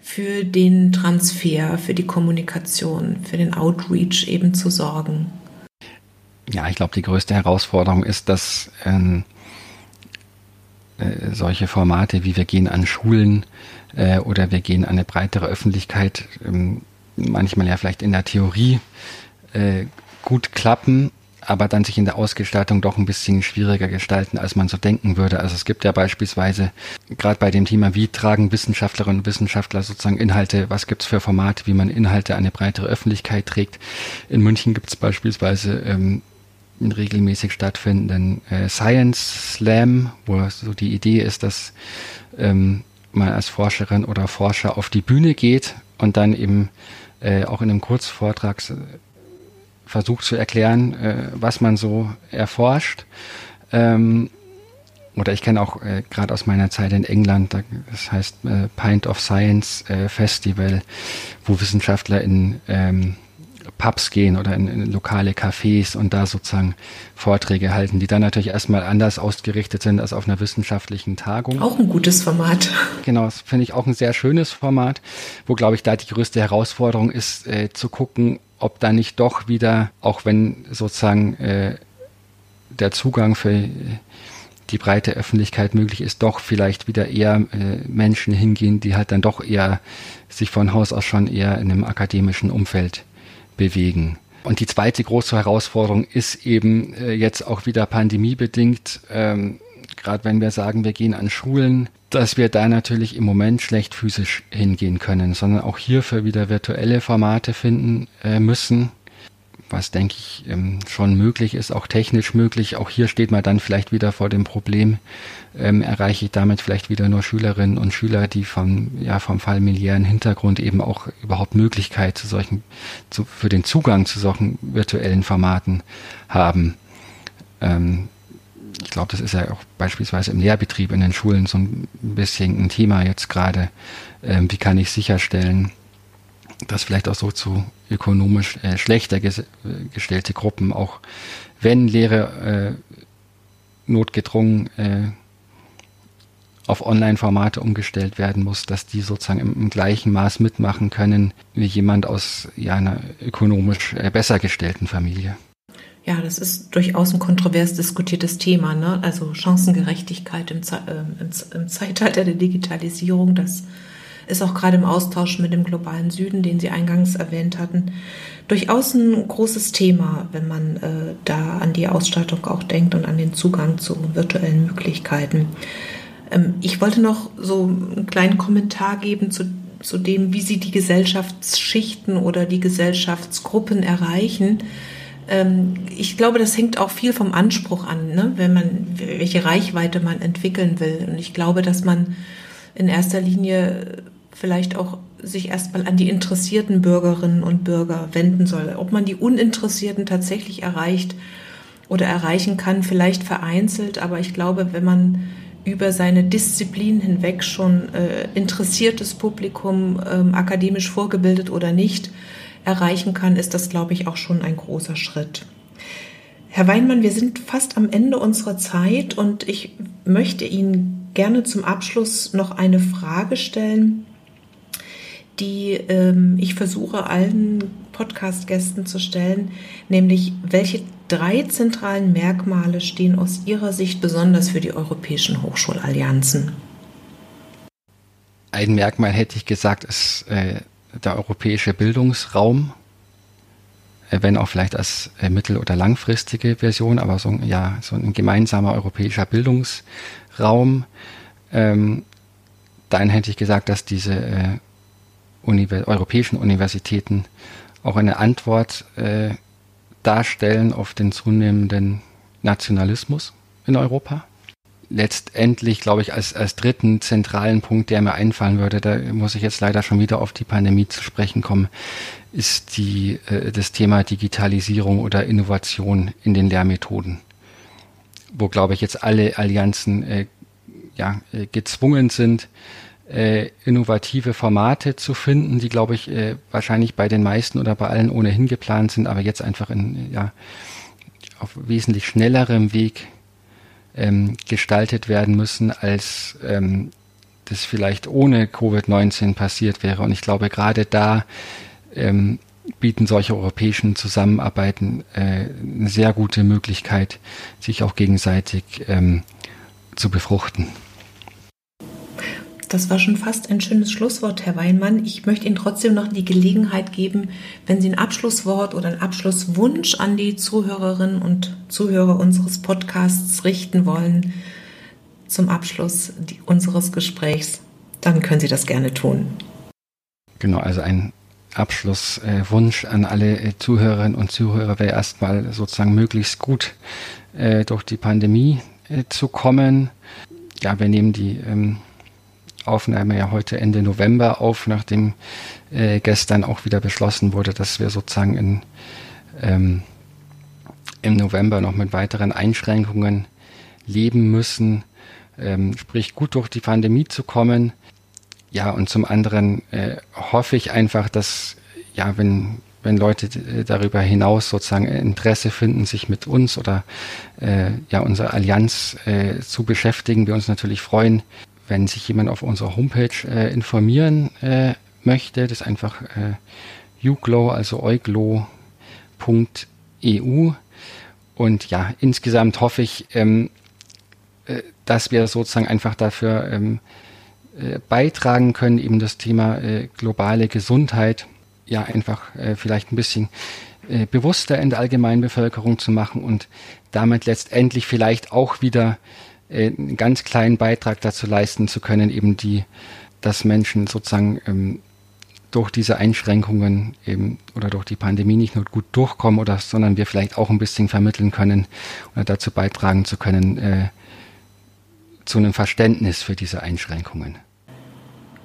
für den Transfer, für die Kommunikation, für den Outreach eben zu sorgen? Ja, ich glaube, die größte Herausforderung ist, dass ähm, äh, solche Formate wie wir gehen an Schulen äh, oder wir gehen an eine breitere Öffentlichkeit ähm, manchmal ja vielleicht in der Theorie äh, gut klappen, aber dann sich in der Ausgestaltung doch ein bisschen schwieriger gestalten, als man so denken würde. Also es gibt ja beispielsweise gerade bei dem Thema, wie tragen Wissenschaftlerinnen und Wissenschaftler sozusagen Inhalte, was gibt es für Formate, wie man Inhalte an eine breitere Öffentlichkeit trägt. In München gibt es beispielsweise ähm, einen regelmäßig stattfindenden äh, Science Slam, wo so die Idee ist, dass ähm, man als Forscherin oder Forscher auf die Bühne geht und dann eben äh, auch in einem Kurzvortrag versucht zu erklären, äh, was man so erforscht. Ähm, oder ich kenne auch äh, gerade aus meiner Zeit in England, da, das heißt äh, Pint of Science äh, Festival, wo Wissenschaftler in ähm, Pubs gehen oder in, in, lokale Cafés und da sozusagen Vorträge halten, die dann natürlich erstmal anders ausgerichtet sind als auf einer wissenschaftlichen Tagung. Auch ein gutes Format. Genau, das finde ich auch ein sehr schönes Format, wo, glaube ich, da die größte Herausforderung ist, äh, zu gucken, ob da nicht doch wieder, auch wenn sozusagen äh, der Zugang für die breite Öffentlichkeit möglich ist, doch vielleicht wieder eher äh, Menschen hingehen, die halt dann doch eher sich von Haus aus schon eher in einem akademischen Umfeld bewegen. Und die zweite große Herausforderung ist eben äh, jetzt auch wieder pandemiebedingt, ähm, gerade wenn wir sagen, wir gehen an Schulen, dass wir da natürlich im Moment schlecht physisch hingehen können, sondern auch hierfür wieder virtuelle Formate finden äh, müssen was denke ich ähm, schon möglich ist, auch technisch möglich. Auch hier steht man dann vielleicht wieder vor dem Problem, ähm, erreiche ich damit vielleicht wieder nur Schülerinnen und Schüler, die vom, ja, vom familiären Hintergrund eben auch überhaupt Möglichkeit zu solchen, zu, für den Zugang zu solchen virtuellen Formaten haben. Ähm, ich glaube, das ist ja auch beispielsweise im Lehrbetrieb in den Schulen so ein bisschen ein Thema jetzt gerade. Wie kann ich sicherstellen, dass vielleicht auch so zu ökonomisch äh, schlechter ges gestellte Gruppen, auch wenn Lehre äh, notgedrungen äh, auf Online-Formate umgestellt werden muss, dass die sozusagen im, im, gleichen Maß mitmachen können wie jemand aus ja, einer ökonomisch äh, besser gestellten Familie. Ja, das ist durchaus ein kontrovers diskutiertes Thema. Ne? Also Chancengerechtigkeit im, Ze äh, im, im Zeitalter der Digitalisierung, das ist auch gerade im Austausch mit dem globalen Süden, den Sie eingangs erwähnt hatten, durchaus ein großes Thema, wenn man äh, da an die Ausstattung auch denkt und an den Zugang zu virtuellen Möglichkeiten. Ähm, ich wollte noch so einen kleinen Kommentar geben zu, zu dem, wie Sie die Gesellschaftsschichten oder die Gesellschaftsgruppen erreichen ähm, ich glaube, das hängt auch viel vom Anspruch an, ne? wenn man, welche Reichweite man entwickeln will. Und ich glaube, dass man in erster Linie vielleicht auch sich erstmal an die interessierten Bürgerinnen und Bürger wenden soll. Ob man die Uninteressierten tatsächlich erreicht oder erreichen kann, vielleicht vereinzelt, aber ich glaube, wenn man über seine Disziplin hinweg schon äh, interessiertes Publikum, ähm, akademisch vorgebildet oder nicht, erreichen kann, ist das, glaube ich, auch schon ein großer Schritt. Herr Weinmann, wir sind fast am Ende unserer Zeit und ich möchte Ihnen gerne zum Abschluss noch eine Frage stellen, die ähm, ich versuche allen Podcast-Gästen zu stellen, nämlich welche drei zentralen Merkmale stehen aus Ihrer Sicht besonders für die europäischen Hochschulallianzen? Ein Merkmal hätte ich gesagt, ist äh, der europäische Bildungsraum, äh, wenn auch vielleicht als äh, mittel- oder langfristige Version, aber so, ja, so ein gemeinsamer europäischer Bildungsraum. Ähm, dann hätte ich gesagt, dass diese äh, Univers europäischen Universitäten auch eine Antwort äh, darstellen auf den zunehmenden Nationalismus. in Europa. Letztendlich, glaube ich, als, als dritten zentralen Punkt, der mir einfallen würde, da muss ich jetzt leider schon wieder auf die Pandemie zu sprechen kommen, ist die, äh, das Thema Digitalisierung oder Innovation in den Lehrmethoden. Wo, glaube ich, jetzt alle Allianzen äh, ja, äh, gezwungen sind, äh, innovative Formate zu finden, die, glaube ich, äh, wahrscheinlich bei den meisten oder bei allen ohnehin geplant sind, aber jetzt einfach in, ja, auf wesentlich schnellerem Weg ähm, gestaltet werden müssen, als ähm, das vielleicht ohne Covid-19 passiert wäre. Und ich glaube, gerade da ähm, bieten solche europäischen Zusammenarbeiten äh, eine sehr gute Möglichkeit, sich auch gegenseitig ähm, zu befruchten. Das war schon fast ein schönes Schlusswort, Herr Weinmann. Ich möchte Ihnen trotzdem noch die Gelegenheit geben, wenn Sie ein Abschlusswort oder einen Abschlusswunsch an die Zuhörerinnen und Zuhörer unseres Podcasts richten wollen zum Abschluss unseres Gesprächs, dann können Sie das gerne tun. Genau, also ein Abschlusswunsch äh, an alle äh, Zuhörerinnen und Zuhörer wäre erstmal sozusagen möglichst gut äh, durch die Pandemie zu kommen. Ja, wir nehmen die ähm, Aufnahme ja heute Ende November auf, nachdem äh, gestern auch wieder beschlossen wurde, dass wir sozusagen in, ähm, im November noch mit weiteren Einschränkungen leben müssen. Ähm, sprich, gut durch die Pandemie zu kommen. Ja, und zum anderen äh, hoffe ich einfach, dass, ja, wenn, wenn Leute darüber hinaus sozusagen Interesse finden, sich mit uns oder äh, ja, unserer Allianz äh, zu beschäftigen, wir uns natürlich freuen, wenn sich jemand auf unserer Homepage äh, informieren äh, möchte, das ist einfach äh, uglow, also euglo.eu. Und ja, insgesamt hoffe ich, ähm, äh, dass wir sozusagen einfach dafür ähm, äh, beitragen können, eben das Thema äh, globale Gesundheit ja einfach äh, vielleicht ein bisschen äh, bewusster in der allgemeinen Bevölkerung zu machen und damit letztendlich vielleicht auch wieder äh, einen ganz kleinen Beitrag dazu leisten zu können, eben die, dass Menschen sozusagen ähm, durch diese Einschränkungen eben oder durch die Pandemie nicht nur gut durchkommen oder sondern wir vielleicht auch ein bisschen vermitteln können oder dazu beitragen zu können zu einem Verständnis für diese Einschränkungen.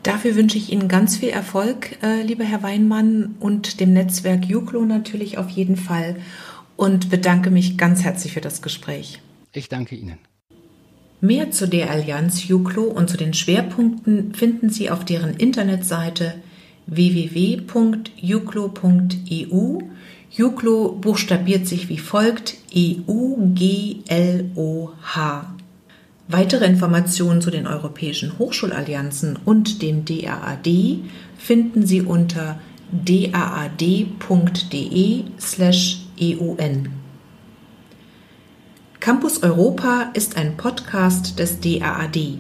Dafür wünsche ich Ihnen ganz viel Erfolg, äh, lieber Herr Weinmann, und dem Netzwerk Juklo natürlich auf jeden Fall und bedanke mich ganz herzlich für das Gespräch. Ich danke Ihnen. Mehr zu der Allianz Juklo und zu den Schwerpunkten finden Sie auf deren Internetseite www.juklo.eu. Juklo buchstabiert sich wie folgt E-U-G-L-O-H. Weitere Informationen zu den europäischen Hochschulallianzen und dem DAAD finden Sie unter daad.de/eun. Campus Europa ist ein Podcast des DAAD.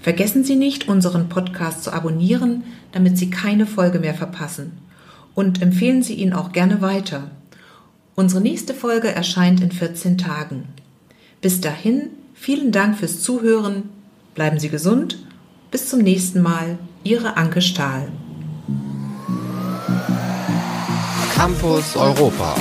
Vergessen Sie nicht, unseren Podcast zu abonnieren, damit Sie keine Folge mehr verpassen. Und empfehlen Sie ihn auch gerne weiter. Unsere nächste Folge erscheint in 14 Tagen. Bis dahin, vielen Dank fürs Zuhören. Bleiben Sie gesund. Bis zum nächsten Mal. Ihre Anke Stahl. Campus Europa